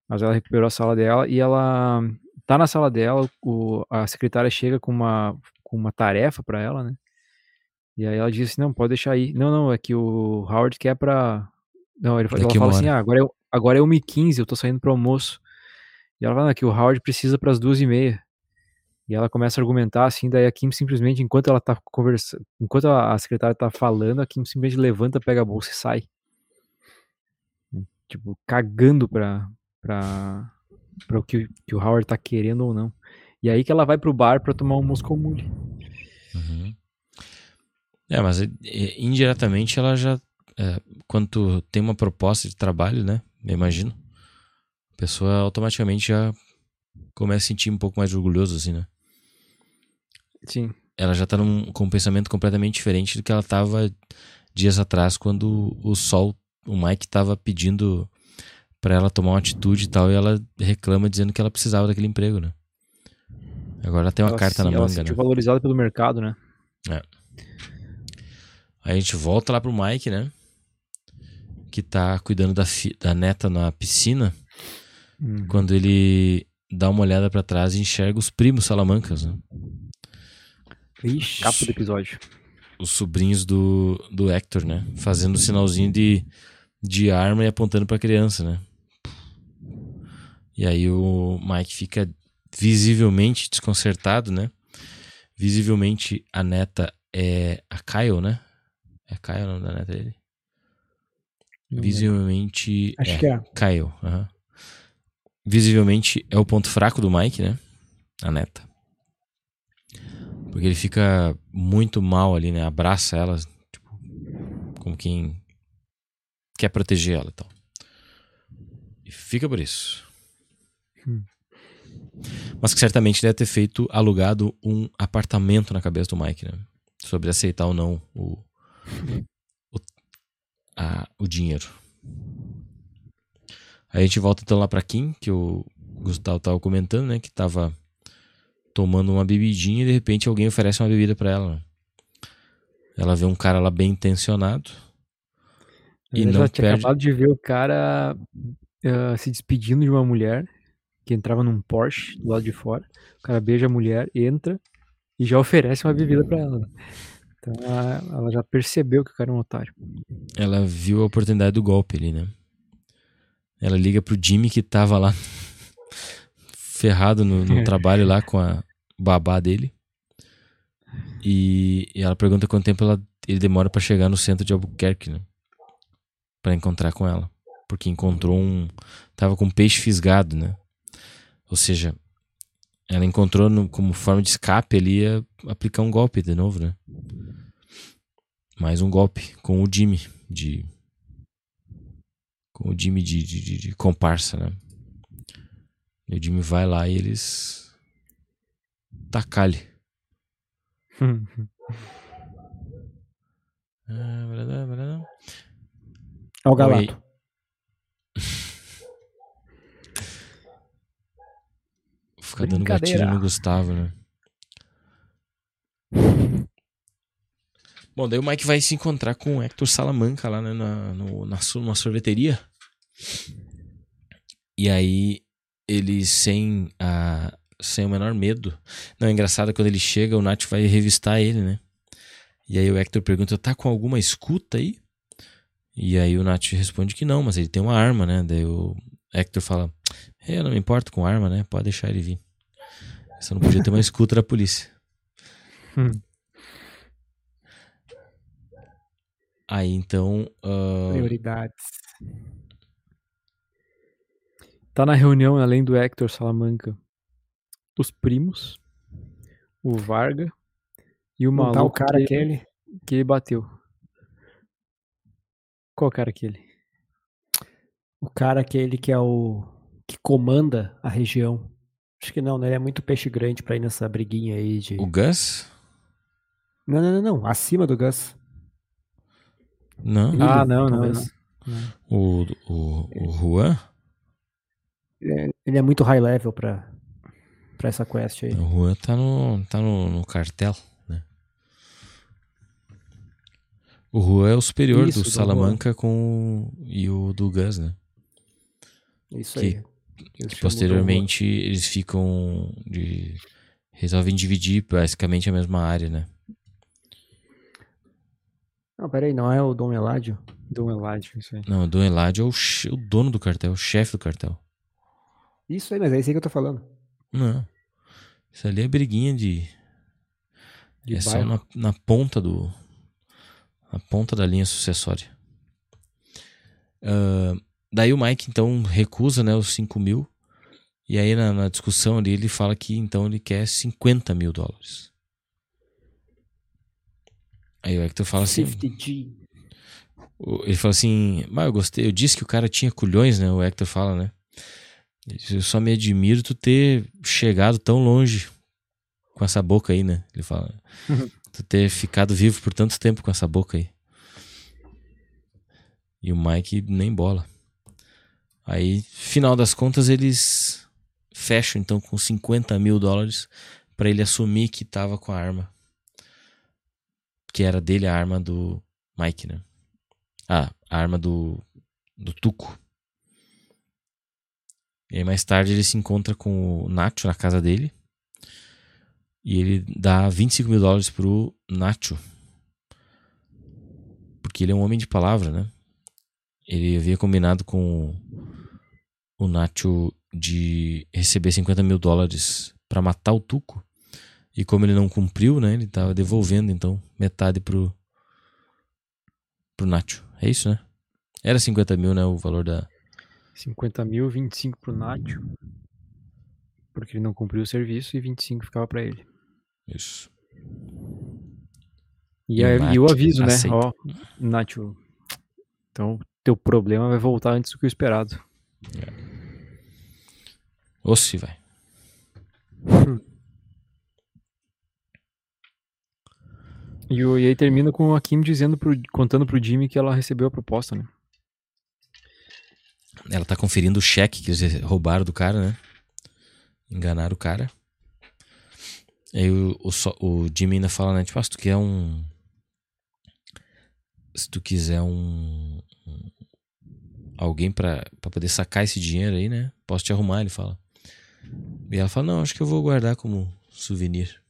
Mas ela recuperou a sala dela e ela tá na sala dela, o, a secretária chega com uma, com uma tarefa pra ela, né? E aí ela diz assim, não, pode deixar aí. Não, não, é que o Howard quer pra... Não, ele, fala- ela fala assim, ah, agora é, agora é 1h15, eu tô saindo pro almoço. E ela fala, não, é que o Howard precisa pras duas e meia. E ela começa a argumentar assim, daí a Kim simplesmente, enquanto ela tá conversando, enquanto a a secretária tá falando, a Kim simplesmente levanta, pega a bolsa e sai. Tipo, cagando pra, pra, pra o que, que o Howard tá querendo ou não. E aí que ela vai pro bar pra tomar um Moscow Mule. Uhum. É, mas indiretamente ela já é, quando tu tem uma proposta de trabalho, né? Eu imagino. A pessoa automaticamente já começa a sentir um pouco mais orgulhoso, assim, né? Sim. Ela já tá num, com um pensamento completamente diferente do que ela tava dias atrás, quando o Sol, o Mike tava pedindo para ela tomar uma atitude e tal, e ela reclama dizendo que ela precisava daquele emprego, né? Agora ela tem uma ela carta se, na ela manga, se né? valorizada pelo mercado, né? Aí a gente volta lá pro Mike, né? Que tá cuidando da, fi- da neta na piscina. Uhum. Quando ele dá uma olhada pra trás e enxerga os primos salamancas, né? Ixi. Capa do episódio. Os sobrinhos do, do Hector, né? Fazendo o sinalzinho de, de arma e apontando pra criança, né? E aí o Mike fica visivelmente desconcertado, né? Visivelmente a neta é a Kyle, né? É Kyle o nome da neta dele? Não Visivelmente. Acho é, que é. Kyle. aham. Visivelmente é o ponto fraco do Mike, né? A neta. Porque ele fica muito mal ali, né? Abraça ela, tipo, como quem quer proteger ela e tal. E fica por isso. Hum. Mas que certamente deve ter feito alugado um apartamento na cabeça do Mike, né? Sobre aceitar ou não o, o, a- o dinheiro. Aí a gente volta então lá pra Kim, que o Gustavo tava comentando, né? Que tava tomando uma bebidinha e de repente alguém oferece uma bebida pra ela. Ela vê um cara lá bem intencionado. E Ela não já tinha perde. acabado de ver o cara ah, se despedindo de uma mulher que entrava num Porsche do lado de fora. O cara beija a mulher, entra e já oferece uma bebida pra ela. Então ela, ela já percebeu que o cara é um otário. Ela viu a oportunidade do golpe ali, né? Ela liga pro Jimmy que tava lá ferrado no, no trabalho lá com a babá dele. E, e ela pergunta quanto tempo ela- ele demora pra chegar no centro de Albuquerque, né? Pra encontrar com ela. Porque encontrou um. Tava com um peixe fisgado, né? Ou seja, ela encontrou no- como forma de escape ali ia aplicar um golpe de novo, né? Mais um golpe com o Jimmy de. Com o Jimmy de, de, de- de comparsa, né? E o Jimmy vai lá e eles. Tacalhe. Ah. É o Oi. Galato. Ficar dando gatilho no Gustavo, né? Bom, daí o Mike vai se encontrar com o Hector Salamanca lá né, na, no, na numa sorveteria. E aí, ele sem, a, sem o menor medo. Não, é engraçado quando ele chega, o Nath vai revistar ele, né? E aí o Hector pergunta: tá com alguma escuta aí? E aí o Nath responde que não, mas ele tem uma arma, né? Daí o Hector fala: "É, eu não me importo com arma, né? Pode deixar ele vir. Você não podia ter uma escuta da polícia. Hum. Aí então. ah, Prioridades. Tá na reunião, além do Hector Salamanca, os primos, o Varga e o Não tá o maluco cara que, aquele. que ele bateu. Qual cara aquele? O cara aquele que é o. que comanda a região. Acho que não, né? Ele é muito peixe grande pra ir nessa briguinha aí de. o Gus? Não, não, não, não. Acima do Gus. Não. Ele, Ah, não, não, talvez. O, o, o Juan? Ele é muito high level pra, pra essa quest aí. O Juan tá no, tá no, no cartel, né? O Juan é o superior Isso, do do Salamanca com o- e o do Gus, né? Isso Que- aí. Eles posteriormente eles ficam de. resolvem dividir basicamente a mesma área, né? Não, peraí, não é o Dom Eladio? Dom Eladio, isso aí. Não, o Dom Eladio é o, o dono do cartel, o chefe do cartel. Isso aí, mas é isso aí que eu tô falando. Não. Isso ali é briguinha de. De é só na, na ponta do. Na ponta da linha sucessória. Ah, daí o Mike então recusa né, os 5 mil. E aí na, na discussão ali ele fala que então ele quer 50 mil dólares. Aí o Hector fala assim: 50G. o- ele falou assim: Mas eu gostei, eu disse que o cara tinha culhões, né? O Hector fala, né? Eu só me admiro tu ter chegado tão longe com essa boca aí, né? Ele fala. tu ter ficado vivo por tanto tempo com essa boca aí. E o Mike nem bola. Aí, final das contas, eles fecham então com 50 mil dólares pra ele assumir que tava com a arma. Que era dele a arma do Mike, né? Ah, a arma do, do Tuco. E aí mais tarde ele se encontra com o Nacho na casa dele. E ele dá 25 mil dólares pro Nacho. Porque ele é um homem de palavra, né? Ele havia combinado com o Nacho de receber 50 mil dólares pra matar o Tuco. E como ele não cumpriu, né? Ele tava devolvendo, então, metade pro, pro Nacho. É isso, né? Era 50 mil, né? O valor da. 50 mil, 25 pro Nacho. Porque ele não cumpriu o serviço e 25 ficava pra ele. Isso. E, aí- e o aviso, né? aceita. Ó, Nacho. Então, teu problema vai voltar antes do que o esperado. Osse, vai. E, o- e aí termina com a Kim dizendo pro, contando pro Jimmy que ela recebeu a proposta, né? Ela tá conferindo o cheque que eles roubaram do cara, né? Enganaram o cara. Aí o, o, o Jimmy ainda fala, né? Tipo, ah, se tu quer um. Se tu quiser um. um- alguém pra, pra poder sacar esse dinheiro aí, né? Posso te arrumar, ele fala. E ela fala, não, acho que eu vou guardar como souvenir.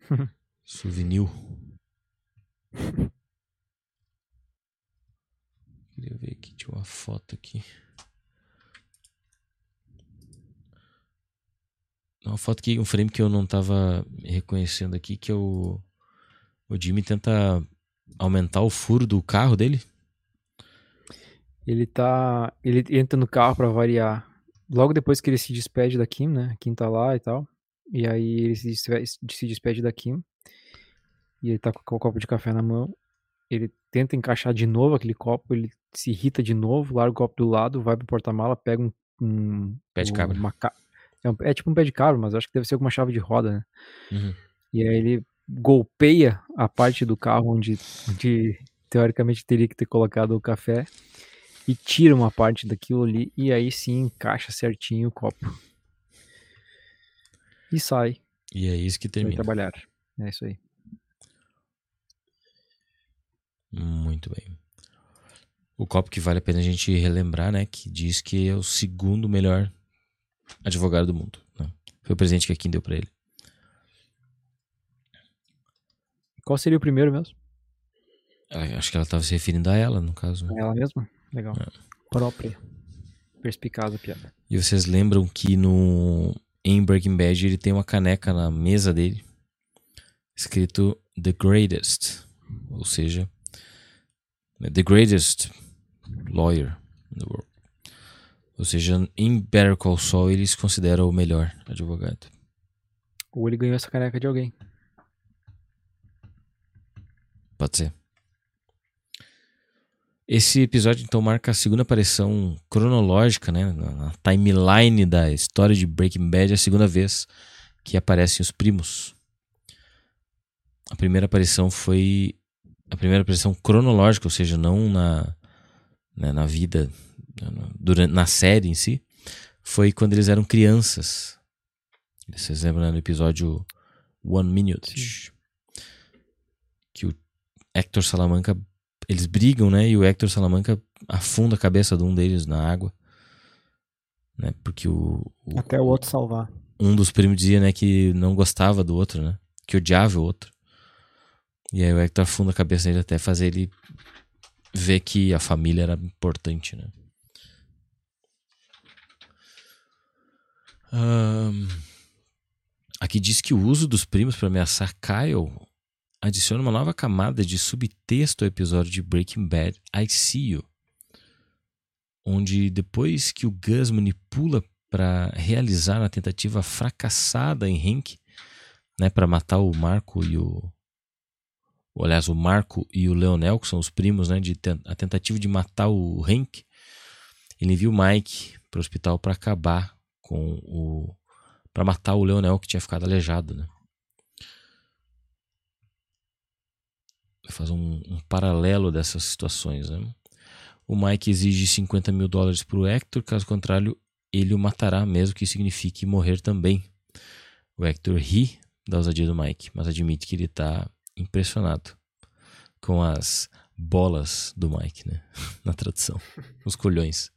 Souvenir. Queria ver aqui, tinha uma foto aqui. Uma foto que um frame que eu não tava reconhecendo aqui, que é o o Jimmy tenta aumentar o furo do carro dele. Ele tá. Ele entra no carro pra variar. Logo depois que ele se despede da Kim, né? A Kim tá lá e tal. E aí ele se despe- se despede da Kim. E ele tá com o copo de café na mão. Ele tenta encaixar de novo aquele copo, ele se irrita de novo, larga o copo do lado, vai pro porta-mala, pega um. um Pé de cabra. uma é, um- é tipo um pé de cabra, mas acho que deve ser alguma chave de roda, né? Uhum. E aí ele golpeia a parte do carro onde, onde teoricamente teria que ter colocado o café e tira uma parte daquilo ali e aí sim encaixa certinho o copo. E sai, E é isso que vai termina. trabalhar. É isso aí. Muito bem. O copo que vale a pena a gente relembrar, né? Que diz que é o segundo melhor advogado do mundo. né? Foi o presente que a Kim deu pra ele. Qual seria o primeiro mesmo? Ela- Acho que ela tava se referindo a ela, no caso. né? Ela mesma? Legal. É. Própria. Perspicaz a piada. E vocês lembram que no em Breaking Bad ele tem uma caneca na mesa dele escrito The Greatest, ou seja, The Greatest Lawyer in the World. Ou seja, em Better Call Saul ele se considera o melhor advogado. Ou ele ganhou essa caneca de alguém. Pode ser. Esse episódio então marca a segunda aparição cronológica, né, na timeline da história de Breaking Bad, é a segunda vez que aparecem os primos. A primeira aparição foi a primeira aparição cronológica, ou seja, não na né, na vida na- durante na série em si, foi quando eles eram crianças. Vocês lembram né, no episódio One Minute? Que o Hector Salamanca eles brigam, né? E o Hector Salamanca afunda a cabeça de um deles na água. Né? Porque o, o- Até o outro salvar. um dos primos dizia, né, que não gostava do outro, né? Que odiava o outro. E aí o Hector afunda a cabeça dele até fazer ele ver que a família era importante, né? Ahn, aqui diz que o uso dos primos para ameaçar Kyle adiciona uma nova camada de subtexto ao episódio de Breaking Bad I See You, onde depois que o Gus manipula para realizar a tentativa fracassada em Hank, né, para matar o Marco e o aliás, o Marco e o Leonel, que são os primos, né, de a tentativa de matar o Hank, ele envia o Mike para o hospital para acabar com o para matar o Leonel que tinha ficado aleijado, né? Faz um, um paralelo dessas situações, né? O Mike exige 50 mil dólares para o Hector, caso contrário, ele o matará, mesmo que signifique morrer também. O Hector ri da ousadia do Mike, mas admite que ele está impressionado com as bolas do Mike, né? Na tradução. Os colhões.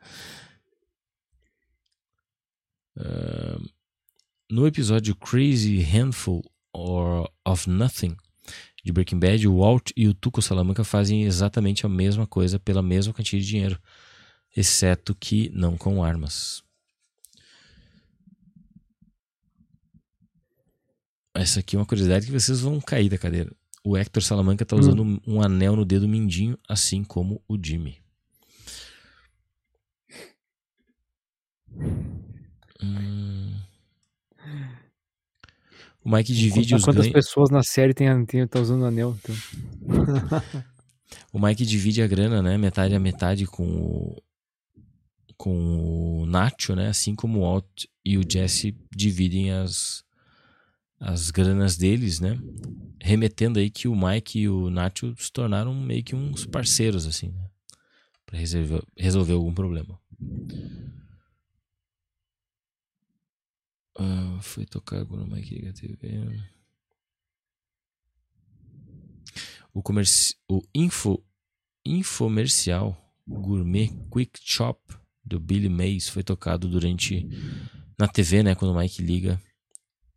Uh, no episódio Crazy Handful or of Nothing de Breaking Bad, o Walt e o Tuco Salamanca fazem exatamente a mesma coisa pela mesma quantia de dinheiro, exceto que não com armas. Essa aqui é uma curiosidade que vocês vão cair da cadeira. O Hector Salamanca está usando hum. um anel no dedo mindinho, assim como o Jimmy. Hum. O Mike divide os quantas ganhos. pessoas na série tem, tem, tá usando anel, então. o Mike divide a grana, né? Metade a metade com o, com o Nacho, né? Assim como o Walt e o Jesse dividem as, as granas deles, né? Remetendo aí que o Mike e o Nacho se tornaram meio que uns parceiros, assim, né? Pra resolver, resolver algum problema. Foi tocar no Mike Liga TV. O, comerci o info infomercial Gourmet Quick Chop do Billy Mays foi tocado durante na TV, né, quando o Mike liga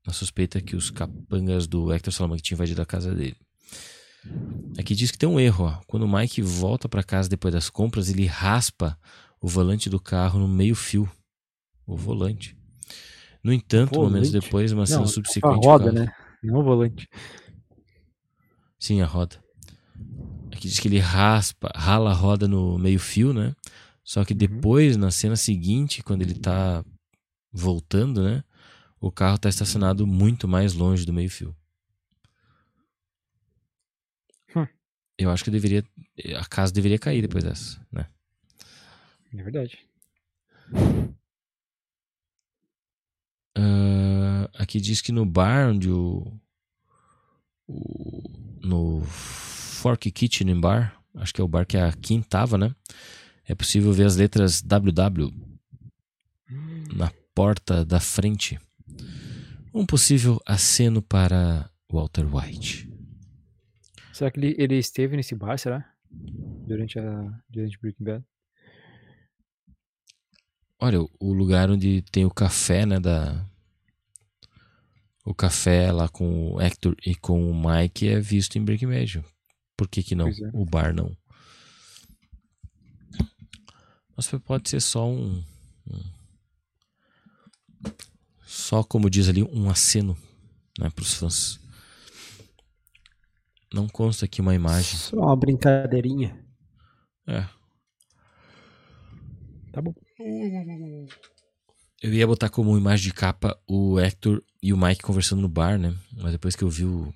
na suspeita que os capangas do Hector Salamanca tinham invadido a casa dele. Aqui diz que tem um erro. Ó. Quando o Mike volta para casa depois das compras, ele raspa o volante do carro no meio fio. O volante. No entanto, volante? momentos depois, uma cena subsequente. A roda, né? Não o volante. Sim, a roda. Aqui diz que ele raspa, rala a roda no meio fio, né? Só que uhum. depois, uhum. na cena seguinte, quando ele tá voltando, né? o carro está estacionado muito mais longe do meio-fio. Hum. Eu acho que deveria. A casa deveria cair depois dessa, né? É verdade. Uh, aqui diz que no bar onde o, o. No Fork Kitchen Bar, acho que é o bar que a Kim tava, né? É possível ver as letras WW na porta da frente. Um possível aceno para Walter White. Será que ele, ele esteve nesse bar, será? Durante a durante Breaking Bad? Olha, o lugar onde tem o café, né, da o café lá com o Hector e com o Mike é visto em Breaking Bad. Por que que não? É. O bar não. Mas pode ser só um, um só, como diz ali, um aceno né, para os fãs. Não consta aqui uma imagem. Só uma brincadeirinha. É. Tá bom. Eu ia botar como imagem de capa o Hector e o Mike conversando no bar, né? Mas depois que eu vi o,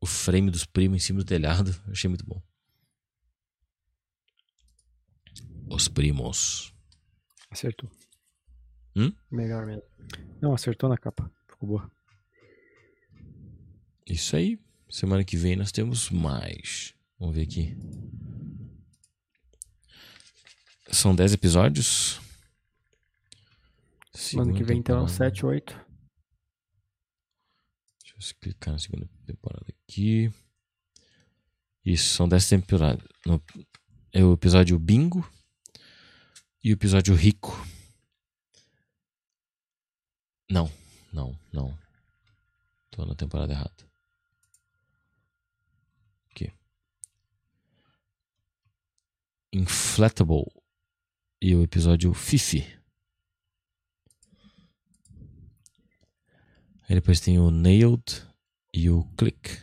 o frame dos primos em cima do telhado, achei muito bom. Os primos. Acertou. Hum? Melhor mesmo. Não, acertou na capa. Ficou boa. Isso aí. Semana que vem nós temos mais. Vamos ver aqui. São 10 episódios. Semana que vem então 7, 8. Deixa eu clicar na segunda temporada aqui. Isso, são 10 temporadas. No, é o episódio Bingo e o episódio Rico. Não, não, não. Tô na temporada errada. Aqui. Inflatable. E o episódio Fifi. Aí depois tem o Nailed e o Click.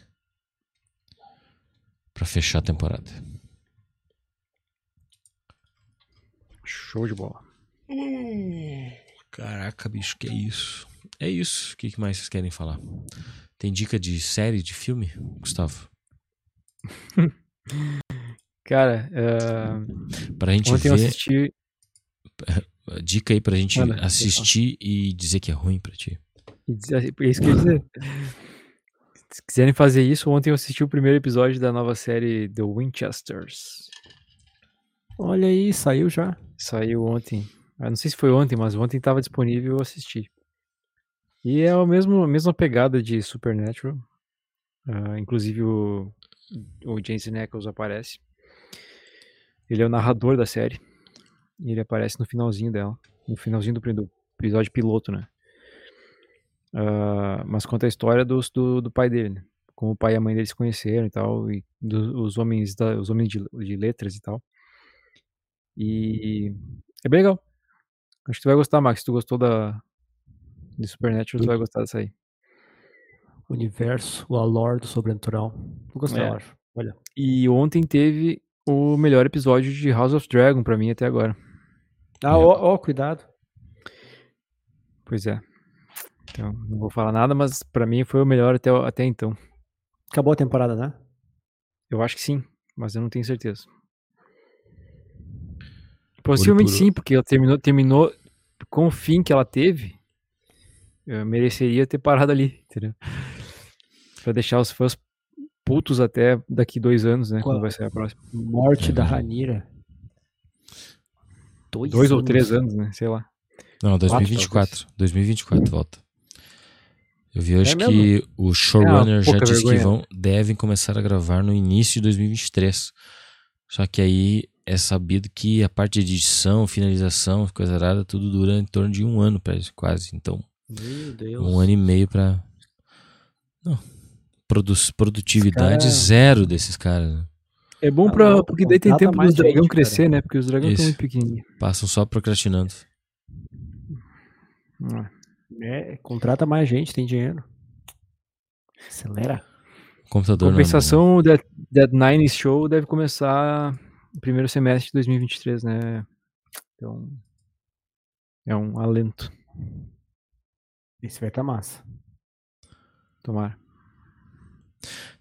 Pra fechar a temporada. Show de bola. Hum. Caraca, bicho, que é isso? É isso. O que mais vocês querem falar? Tem dica de série, de filme, Gustavo? Cara, uh, Pra gente ontem eu ver, assisti. dica aí pra gente Manda, assistir e dizer que é ruim pra ti. É isso que eu ia dizer. Se quiserem fazer isso, ontem eu assisti o primeiro episódio da nova série The Winchesters. Olha aí, saiu já. Saiu ontem. Eu não sei se foi ontem, mas ontem estava disponível eu assisti. E é a mesma, a mesma pegada de Supernatural. Ah, inclusive o, o Jason Ackles aparece. Ele é o narrador da série. E ele aparece no finalzinho dela. No finalzinho do, do episódio piloto, né? Ah, mas conta a história dos, do, do pai dele, né? Como o pai e a mãe dele se conheceram e tal. E do- os homens, da, os homens de, de letras e tal. E é bem legal. Acho que tu vai gostar, Max. Se tu gostou da de Supernatural, tu vai gostar dessa aí. O universo, o lore do sobrenatural. Vou gostar, É. eu acho. Olha. E ontem teve o melhor episódio de House of Dragon pra mim até agora. Ah, ó, ó, cuidado. Pois é. Então, não vou falar nada, mas pra mim foi o melhor até, até então. Acabou a temporada, né? Eu acho que sim, mas eu não tenho certeza. Possivelmente sim, porque ela terminou, terminou com o fim que ela teve. Eu mereceria ter parado ali, entendeu? Pra deixar os fãs putos até daqui dois anos, né? Qual- Quando vai ser a próxima. Morte da Ranira. Dois ou três anos, né? Sei lá. Não, Quatro, 2024. 2024 volta. Eu vi hoje É que o showrunner É já disse que vergonha. vão, devem começar a gravar no início de 2023. Só que aí é sabido que a parte de edição, finalização, coisa arada, tudo dura em torno de um ano, parece, quase. Então, Meu Deus. um ano e meio pra. Não. Produ produtividade cara- zero desses caras. né? É bom Ah, pra, porque daí tem tempo dos dragão gente, crescer, cara. né? Porque os dragões estão muito pequenininhos. Passam só procrastinando. Ah. É, contrata mais gente, tem dinheiro. Acelera. Computador né? Compensação, o Dead, Dead Nine Show deve começar no primeiro semestre de 2023, né? Então, é um alento. Esse vai estar massa. Tomara.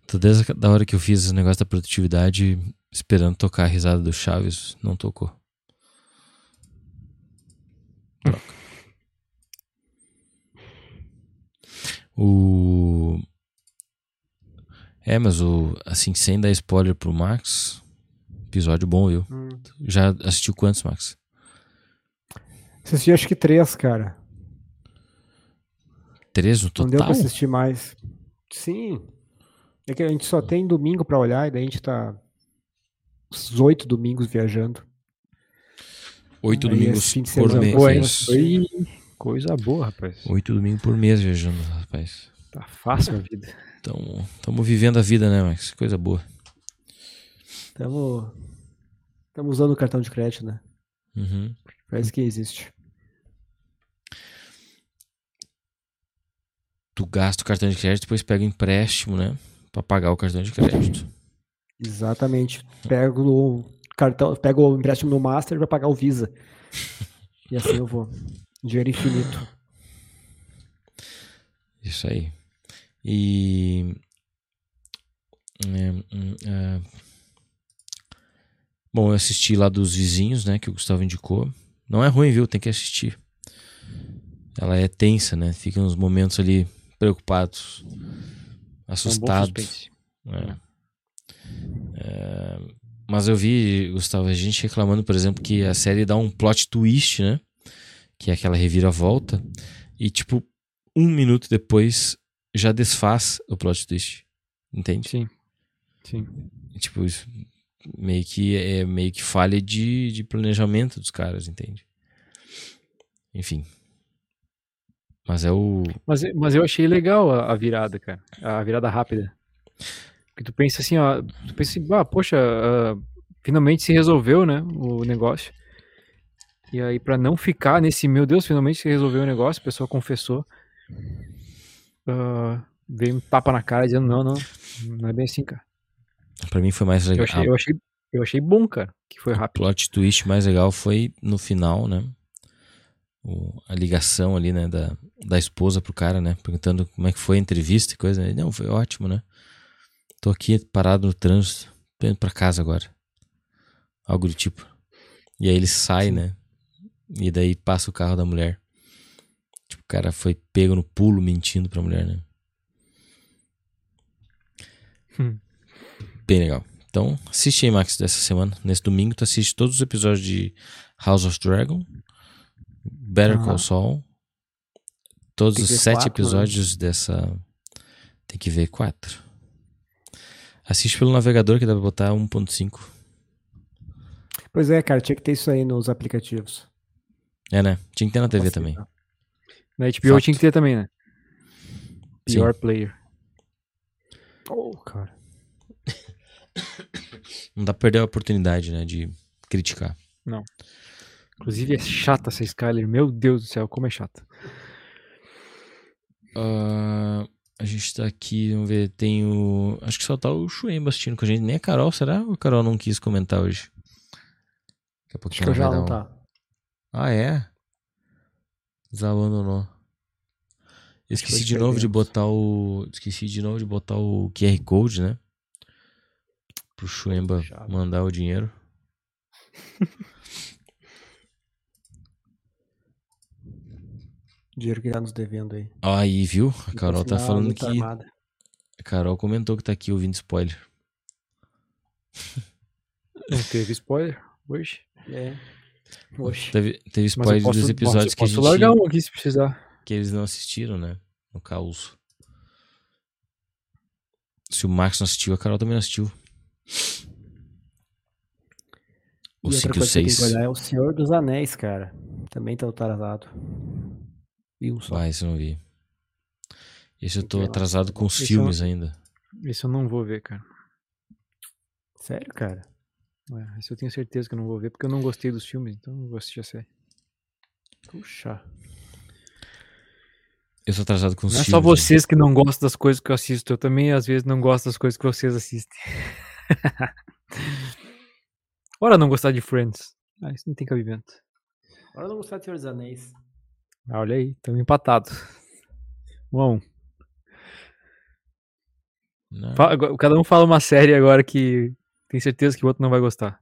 Tô desde a da hora que eu fiz esse negócio da produtividade, esperando tocar a risada do Chaves, não tocou. Droga. O. É, mas o. Assim, sem dar spoiler pro Max, episódio bom, viu? Já assistiu quantos, Max? Assisti acho que três, cara. Três no Não deu pra total? assistir mais. Sim. É que a gente só tem domingo pra olhar e daí a gente tá os oito domingos viajando. Oito Aí domingos por mês. Foi coisa boa, rapaz. Oito domingos por mês viajando, rapaz. Tá fácil a vida. Então, estamos vivendo a vida, né, Max? Coisa boa. Estamos Estamos usando o cartão de crédito, né? Uhum. Parece que existe. Tu gasta o cartão de crédito, depois pega o empréstimo, né? Pra pagar o cartão de crédito. Exatamente. Pego o cartão, pego o empréstimo no Master pra pagar o Visa. E assim eu vou. Dinheiro infinito. Isso aí. E. é, hum, é, Bom, eu assisti lá dos vizinhos, né? Que o Gustavo indicou. Não é ruim, viu? Tem que assistir. Ela é tensa, né? Fica uns momentos ali preocupados, É um assustados. suspense. É. É, mas eu vi, Gustavo, a gente reclamando, por exemplo, que a série dá um plot twist, né? Que é aquela reviravolta. E, tipo, um minuto depois já desfaz o plot twist. Entende? Sim. Sim. Tipo, isso meio que é meio que falha de, de planejamento dos caras, entende? Enfim. Mas é o. Mas, mas eu achei legal a, a virada, cara. A virada rápida. Porque tu pensa assim, ó. Tu pensa assim, ah, poxa, ah, finalmente se resolveu, né? O negócio. E aí, pra não ficar nesse, meu Deus, finalmente se resolveu o negócio, a pessoa confessou. ah, veio um tapa na cara dizendo, não, não, não é bem assim, cara. Pra mim foi mais Eu legal. achei, eu achei, eu achei bom, cara, que foi O rápido. plot twist mais legal foi no final, né? O- a ligação ali, né? Da, da esposa pro cara, né? Perguntando como é que foi a entrevista e coisa. Ele, não, foi ótimo, né? Tô aqui parado no trânsito, tô indo pra casa agora. Algo do tipo. E aí ele sai, Sim. né? E daí passa o carro da mulher. Tipo, o cara foi pego no pulo mentindo pra mulher, né? Hum. Bem legal. Então, assiste aí, Max, dessa semana. Nesse domingo, tu assiste todos os episódios de House of Dragon, Better Aham. Call Saul, todos Tem os sete quatro, né? episódios dessa. Tem que ver quatro. Assiste pelo navegador que dá pra botar 1.5. Pois é, cara, tinha que ter isso aí nos aplicativos. É, né? Tinha que ter na TV Posso também. citar. Na HBO Fato. tinha que ter também, né? Sim. Pior player. Oh, cara. Não dá pra perder a oportunidade, né? De criticar. Inclusive é chata essa Skyler. Meu Deus do céu, como é chata. Ah, a gente tá aqui, vamos ver, tem o. Acho que só tá o Chuemba assistindo com a gente. Nem a Carol, será? Ou a Carol não quis comentar hoje? Daqui a Acho pouquinho que eu ela já vai não dar um- tá. Ah, é? Desabandonou. Eu que esqueci de novo de botar o. Esqueci de novo de botar o QR Code, né? Pro Chuemba mandar o dinheiro. Dinheiro que tá nos devendo aí. Aí, viu? A Carol tá Afinal, falando que. armada. A Carol comentou que tá aqui ouvindo spoiler. Não teve spoiler hoje. É. Oxe. Teve, teve spoiler eu posso, dos episódios posso, que a posso gente. largar um aqui se precisar. que eles não assistiram, né? No caos. Se o Max não assistiu, a Carol também não assistiu. O E 5 outra e o coisa que tem que 6. olhar é o Senhor dos Anéis, cara. Também tá atrasado. E um só. Vai, esse eu não vi. Esse eu tô atrasado com os Esse eu filmes ainda. Esse eu não vou ver, cara. Sério, cara? É, esse eu tenho certeza que eu não vou ver, porque eu não gostei dos filmes, então eu vou assistir a série. Puxa. Eu tô atrasado com os Não é filmes. só vocês que não gostam das coisas que eu assisto, eu também às vezes não gosto das coisas que vocês assistem. Ora, não gostar de Friends. Ah, isso não tem cabimento. Eu não gostar de Senhor dos Anéis. Ah, olha aí, estamos empatados. Um a um. Não. Cada um fala uma série agora que tem certeza que o outro não vai gostar.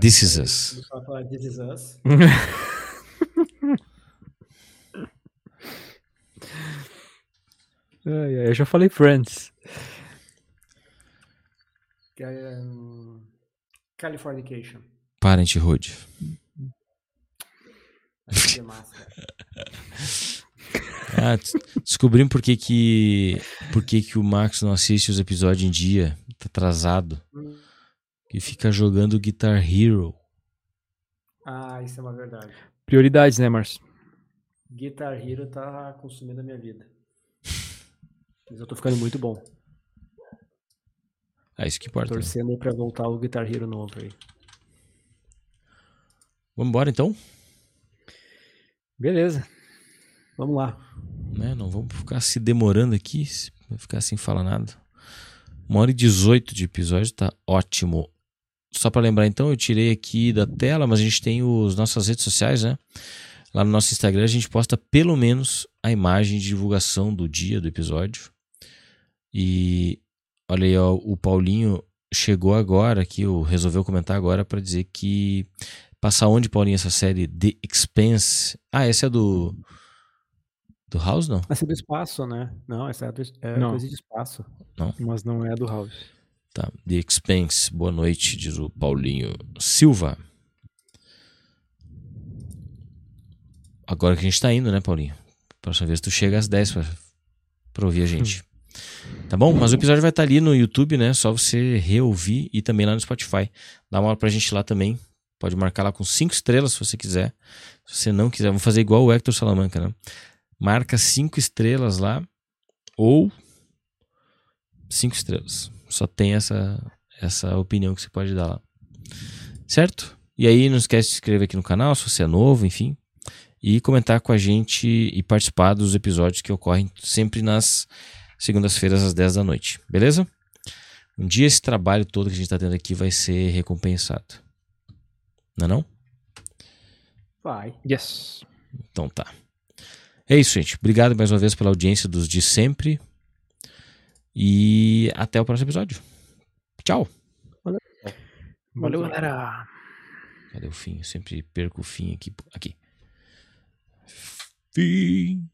This Is Us. This Is Us. Ai, ai, eu já falei Friends. É, hum, Californication. Parenthood. É. Ah, des- descobrimos por que que, por que que o Max não assiste os episódios em dia. Tá atrasado. E fica jogando Guitar Hero. Ah, isso é uma verdade. Prioridades, né, Márcio? Guitar Hero tá consumindo a minha vida. Mas eu tô ficando muito bom. Ah, isso que importa. né? Torcendo aí pra voltar o Guitar Hero novo aí. Vamos embora então? Beleza. Vamos lá. né? Não vamos ficar se demorando aqui, ficar sem falar nada. Uma hora e 18 de episódio, tá ótimo. Só para lembrar então, eu tirei aqui da tela, mas a gente tem os nossas redes sociais, né? Lá no nosso Instagram a gente posta pelo menos a imagem de divulgação do dia do episódio. E olha aí, ó, o Paulinho chegou agora aqui, ou resolveu comentar agora para dizer que passa onde, Paulinho, essa série The Expense? Ah, essa é do do House, não? Essa é do espaço, né? Não, essa é, do, é Não. coisa de espaço. Mas não é do House. Tá. The Expense. Boa noite, diz o Paulinho Silva. Agora que a gente tá indo, né, Paulinho? Próxima vez tu chega às 10 pra, pra ouvir a gente. Tá bom? Mas o episódio vai estar ali no YouTube, né? Só você reouvir e também lá no Spotify. Dá uma hora pra gente lá também. Pode marcar lá com 5 estrelas se você quiser. Se você não quiser, vamos fazer igual o Hector Salamanca, né? Marca 5 estrelas lá ou 5 estrelas. Só tem essa, essa opinião que você pode dar lá. Certo? E aí não esquece de se inscrever aqui no canal, se você é novo, enfim. E comentar com a gente e participar dos episódios que ocorrem sempre nas segundas-feiras às 10 da noite. Beleza? Um dia esse trabalho todo que a gente está tendo aqui vai ser recompensado. Não é não? Vai. Yes. Então tá. É isso, gente. Obrigado mais uma vez pela audiência dos de sempre. E até o próximo episódio. Tchau. Valeu, galera. Cadê o fim? Eu sempre perco o fim aqui. Aqui. Fim.